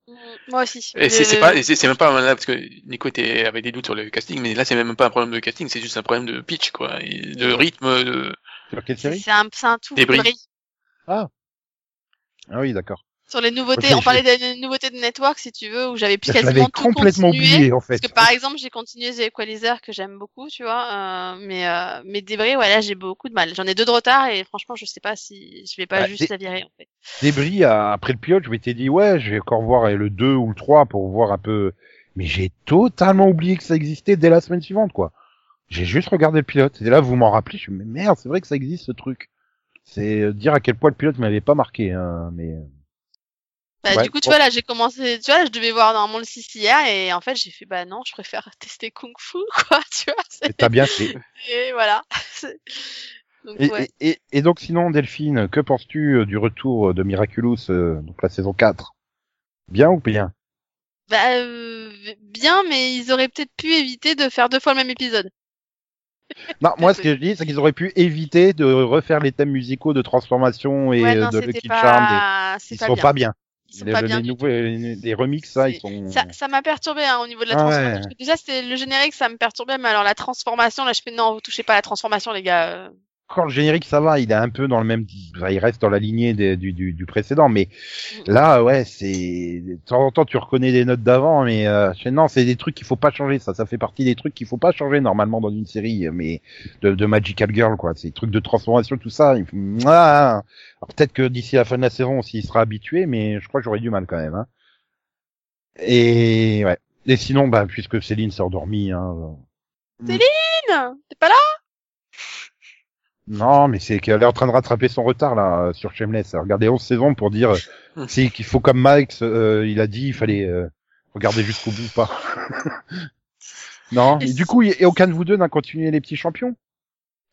Mm, Moi aussi. Et c'est pas, c'est c'est même pas là parce que Nico était, avait des doutes sur le casting, mais là c'est même pas un problème de casting, c'est juste un problème de pitch quoi, et de rythme. De... Sur quelle C'est série? C'est un, c'est un tout. Débris. Débris. Ah oui, d'accord. Sur les nouveautés, on parlait des nouveautés de Network, si tu veux, où j'avais l'avais quasiment tout complètement oublié en fait. Parce que par exemple, j'ai continué The Equalizer que j'aime beaucoup, tu vois, euh, mais euh, mais Débris, ouais, là j'ai beaucoup de mal. J'en ai deux de retard et franchement, je sais pas si je vais pas Bah, juste la virer en fait. Débris, après le pilote, je m'étais dit, ouais, je vais encore voir euh, le 2 ou le 3 pour voir un peu. Mais j'ai totalement oublié que ça existait dès la semaine suivante, quoi. J'ai juste regardé le pilote. Et là, vous m'en rappelez, je me dis, mais merde, c'est vrai que ça existe ce truc. C'est euh, dire à quel point le pilote m'avait pas marqué, hein, mais. Euh, Bah, Ouais, du coup, tu vois, là, j'ai commencé, tu vois, je devais voir normalement le 6 hier et en fait, j'ai fait, bah non, je préfère tester Kung Fu, quoi, tu vois. T'as bien fait. Et voilà. Donc, Et, ouais. et, et, et donc sinon, Delphine, que penses-tu euh, du retour de Miraculous, euh, donc la saison 4 Bien ou bien? Bah, euh, bien, mais ils auraient peut-être pu éviter de faire deux fois le même épisode. Non, moi ce que je dis, c'est qu'ils auraient pu éviter de refaire les thèmes musicaux de transformation et ouais, euh, non, de Lucky Charm. pas, des- c'est Ils pas sont bien. pas bien. Ils sont les, pas les bien. du nouveaux, les, les remixes, ça, ils sont. Ça, ça m'a perturbé hein, au niveau de la Ah ouais. transformation. Parce que déjà, c'était le générique, ça me perturbait, mais alors la transformation, là, je fais non, vous touchez pas à la transformation, les gars. Euh. Encore le générique, ça va, il est un peu dans le même, il reste dans la lignée du, du, du précédent, mais là, ouais, c'est de temps en temps tu reconnais des notes d'avant, mais euh, non, c'est des trucs qu'il faut pas changer, ça, ça fait partie des trucs qu'il faut pas changer normalement dans une série, mais de, de Magical Girl, quoi, ces trucs de transformation, tout ça. Il faut... Ah Alors peut-être que d'ici la fin de la saison, s'il sera habitué, mais je crois que j'aurais du mal quand même. Hein. Et ouais. Et sinon, bah, puisque Céline s'est endormie, hein, Céline, t'es pas là? Non, mais c'est qu'elle est en train de rattraper son retard là euh, sur Shameless. Elle a regardé 11 saisons pour dire euh, c'est qu'il faut comme Mike, euh, il a dit, il fallait euh, regarder jusqu'au bout ou pas. non, et du coup, et aucun de vous deux n'a continué les petits champions?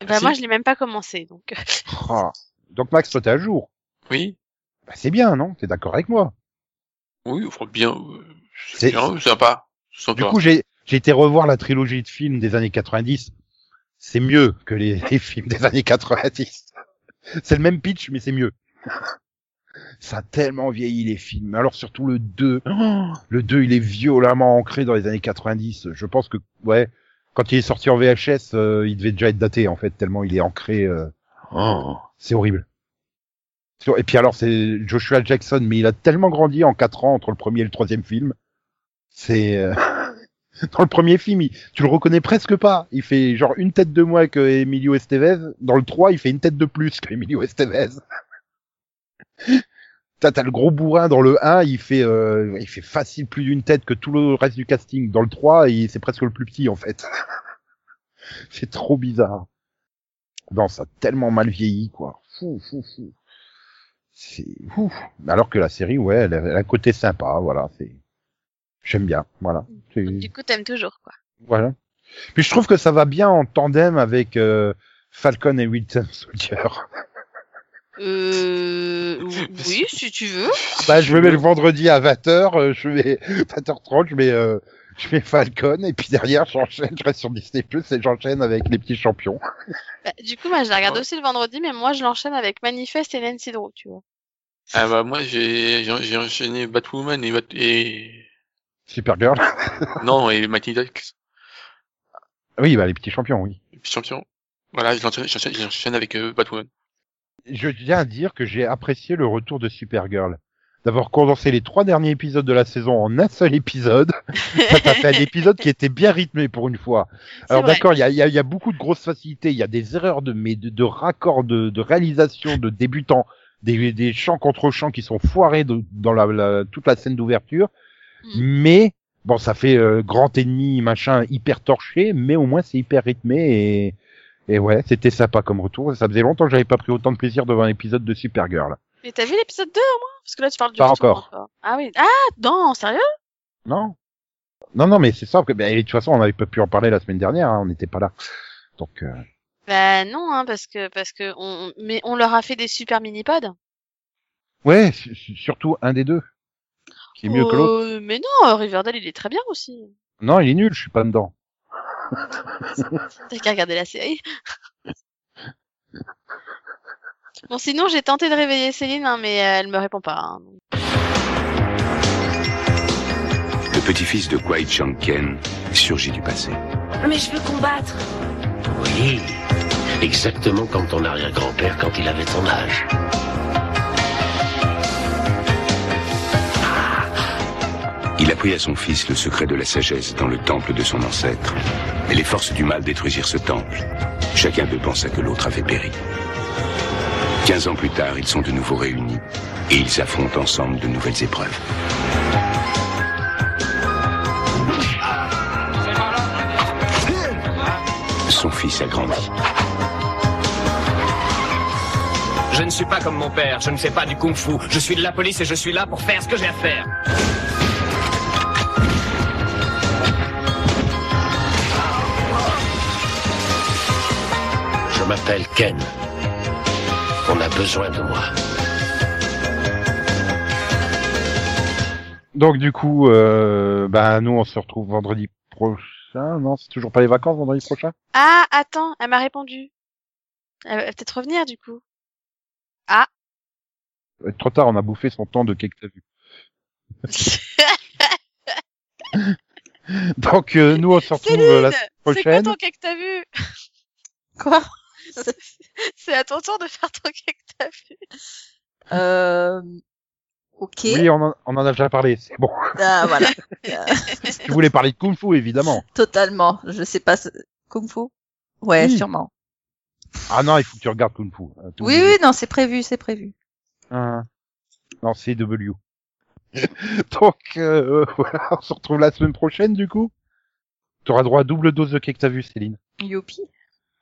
Bah Si. moi, je l'ai même pas commencé, donc. Ah. Donc Max, toi t'es à jour? Oui, Bah, c'est bien, non? T'es d'accord avec moi? Oui, bien, euh, C'est- bien, c'est sympa. Du coup, j'ai j'ai été revoir la trilogie de films des années 90. C'est mieux que les, les films des années 90. C'est le même pitch, mais c'est mieux. Ça a tellement vieilli les films. Alors surtout le 2. Oh, le 2, il est violemment ancré dans les années 90. Je pense que, ouais, quand il est sorti en VHS, euh, il devait déjà être daté, en fait, tellement il est ancré. euh, oh, c'est horrible. Et puis alors, c'est Joshua Jackson, mais il a tellement grandi en 4 ans entre le premier et le troisième film. C'est... euh, Dans le premier film, il- tu le reconnais presque pas. Il fait genre une tête de moins que Emilio Estevez. Dans le 3, il fait une tête de plus que Emilio Estevez. T'as le gros bourrin dans le 1, il fait euh, il fait facile plus d'une tête que tout le reste du casting. Dans le 3, il- c'est presque le plus petit en fait. c'est trop bizarre. Non, ça a tellement mal vieilli quoi. Fou, fou, fou. C'est. Alors que la série, ouais, elle a, elle a un côté sympa, voilà. C'est j'aime bien, voilà. Du coup, t'aimes toujours, quoi. voilà. Puis je trouve que ça va bien en tandem avec euh, Falcon et Winter Soldier. Euh, oui, si tu veux. bah, je me mets le vendredi à 20h, je mets 20h30, je mets euh, je mets Falcon et puis derrière j'enchaîne, je reste sur Disney Plus et j'enchaîne avec les petits champions. Bah, du coup, moi, je la regarde aussi le vendredi, mais moi, je l'enchaîne avec Manifest et Nancy Drew, tu vois. Ah bah moi j'ai j'ai j'ai enchaîné Batwoman et, Bat et... Supergirl. non et Mighty Ducks, oui, bah les petits champions, oui. et puis champion. Voilà, j'enchaîne- avec euh, Batwoman. Je tiens à dire que j'ai apprécié le retour de Supergirl. D'avoir condensé les trois derniers épisodes de la saison en un seul épisode. ça t'a fait un épisode qui était bien rythmé pour une fois. Alors d'accord, il y a, il y, a, il y a beaucoup de grosses facilités, il y a des erreurs de, mais de, de raccords, de, de réalisation, de débutants, des, des chants contre chants qui sont foirés de- dans la, la- toute la scène d'ouverture. Mm. Mais bon, ça fait euh, grand ennemi, machin, hyper torché, mais au moins c'est hyper rythmé et, et ouais, c'était sympa comme retour. Ça faisait longtemps que j'avais pas pris autant de plaisir devant un épisode de Supergirl. Mais t'as vu l'épisode 2 au moins? Parce que là, tu parles du Pas retour encore. Ah oui. Ah, non, sérieux? Non Non, non, mais c'est ça. Que, ben, et de toute façon, on n'avait pas pu en parler la semaine dernière. hein, on n'était pas là. Donc, euh, Bah non, hein, parce que parce que on mais on leur a fait des super mini-pods. ouais, su- su- surtout un des deux qui est mieux que l'autre. Euh, mais non, Riverdale il est très bien aussi. Non, il est nul. Je suis pas dedans. T'as qu'à regarder la série. Bon, sinon, j'ai tenté de réveiller Céline, hein, mais euh, elle me répond pas. hein. Le petit-fils de Kwai Chang-ken surgit du passé. Mais je veux combattre. Oui, exactement comme ton arrière-grand-père quand il avait ton âge. Il apprit à son fils le secret de la sagesse dans le temple de son ancêtre. Mais les forces du mal détruisirent ce temple. Chacun d'eux pensa que l'autre avait péri. Quinze ans plus tard, ils sont de nouveau réunis et ils affrontent ensemble de nouvelles épreuves. Son fils a grandi. Je ne suis pas comme mon père, je ne fais pas du kung-fu. Je suis de la police et je suis là pour faire ce que j'ai à faire. M'appelle Ken. On a besoin de moi. Donc du coup, euh, bah nous on se retrouve vendredi prochain. Non, c'est toujours pas les vacances vendredi prochain? Ah, attends, elle m'a répondu. Elle va peut-être revenir, du coup. Ah. Être trop tard, on a bouffé son temps de cake que t'as vu. Donc euh, nous on se retrouve euh, la semaine c'est quoi prochaine. ton cake que t'as vu? Quoi? C'est à ton tour de faire ton cake que t'as vu. Euh... Ok. Oui, on en, on en a déjà parlé, c'est bon. Ah, voilà. Euh, tu voulais parler de Kung Fu évidemment. Totalement. Je sais pas. ce- Kung Fu. Ouais, Oui. sûrement. Ah non, il faut que tu regardes Kung Fu. Euh, t'es Oui, oui, non, c'est prévu, c'est prévu. Ah. Non, c'est W. Donc euh, voilà, on se retrouve la semaine prochaine du coup. Tu auras droit à double dose de cake que t'as vu, Céline? Youpi.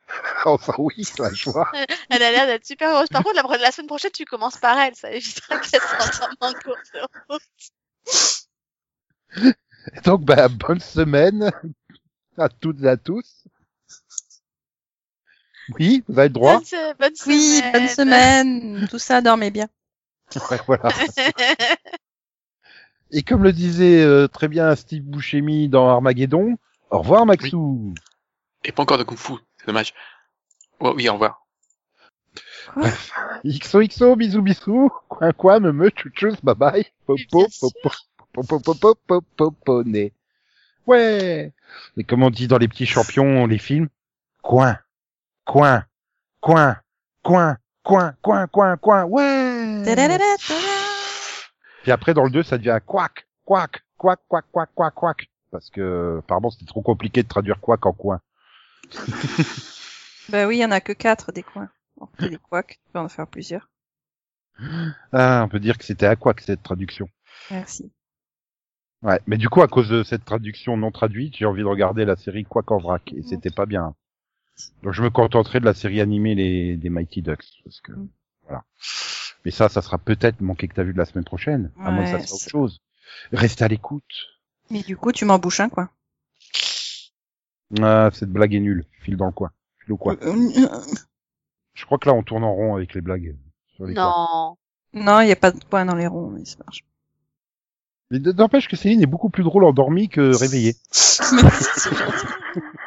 Ça oui, la joie. Elle a l'air d'être super heureuse. Par contre, la, la semaine prochaine, tu commences par elle. Ça évitera qu'elle s'entende en cours de route. Donc bah bonne semaine à toutes et à tous. Oui, vous avez le droit. Bonne, se- bonne Oui, semaine. bonne semaine. Tout ça, dormez bien. Ouais, voilà. Et comme le disait euh, très bien Steve Buscemi dans Armageddon, au revoir Maxou. Et pas encore de Kung Fu, c'est dommage. Ouais, oui, au revoir. XOXO, bisous bisous, coin coin, me me, chouchous, bye bye, popo, popo, popo, popo, popo. Ouais. Et comme on dit dans les petits champions, les films, coin, coin, coin, coin, coin, coin, coin, coin, ouais. Puis après, dans le 2, ça devient quack, quack, quack, quack, quack, quack, quack. Parce que, apparemment, c'était trop compliqué de traduire quack en coin. Bah oui, il y en a que quatre des coins. On fait des couacs, tu peux en faire plusieurs. Ah, on peut dire que c'était à quack, cette traduction. Merci. Ouais, mais du coup, à cause de cette traduction non traduite, j'ai envie de regarder la série Quack en vrac, et c'était pas bien. Donc je me contenterai de la série animée les, des Mighty Ducks, parce que, voilà. Mais ça, ça sera peut-être manqué que t'as vu de la semaine prochaine, à moins que ça soit autre chose. Restez à l'écoute. Mais du coup, tu m'embouches un coin. Ah, cette blague est nulle. File dans le coin. File au coin. Euh, Je crois que là, on tourne en rond avec les blagues. Sur les coins. Non. Non, il n'y a pas de coin dans les ronds, mais ça marche. Mais n'empêche que Céline est beaucoup plus drôle endormie que réveillée.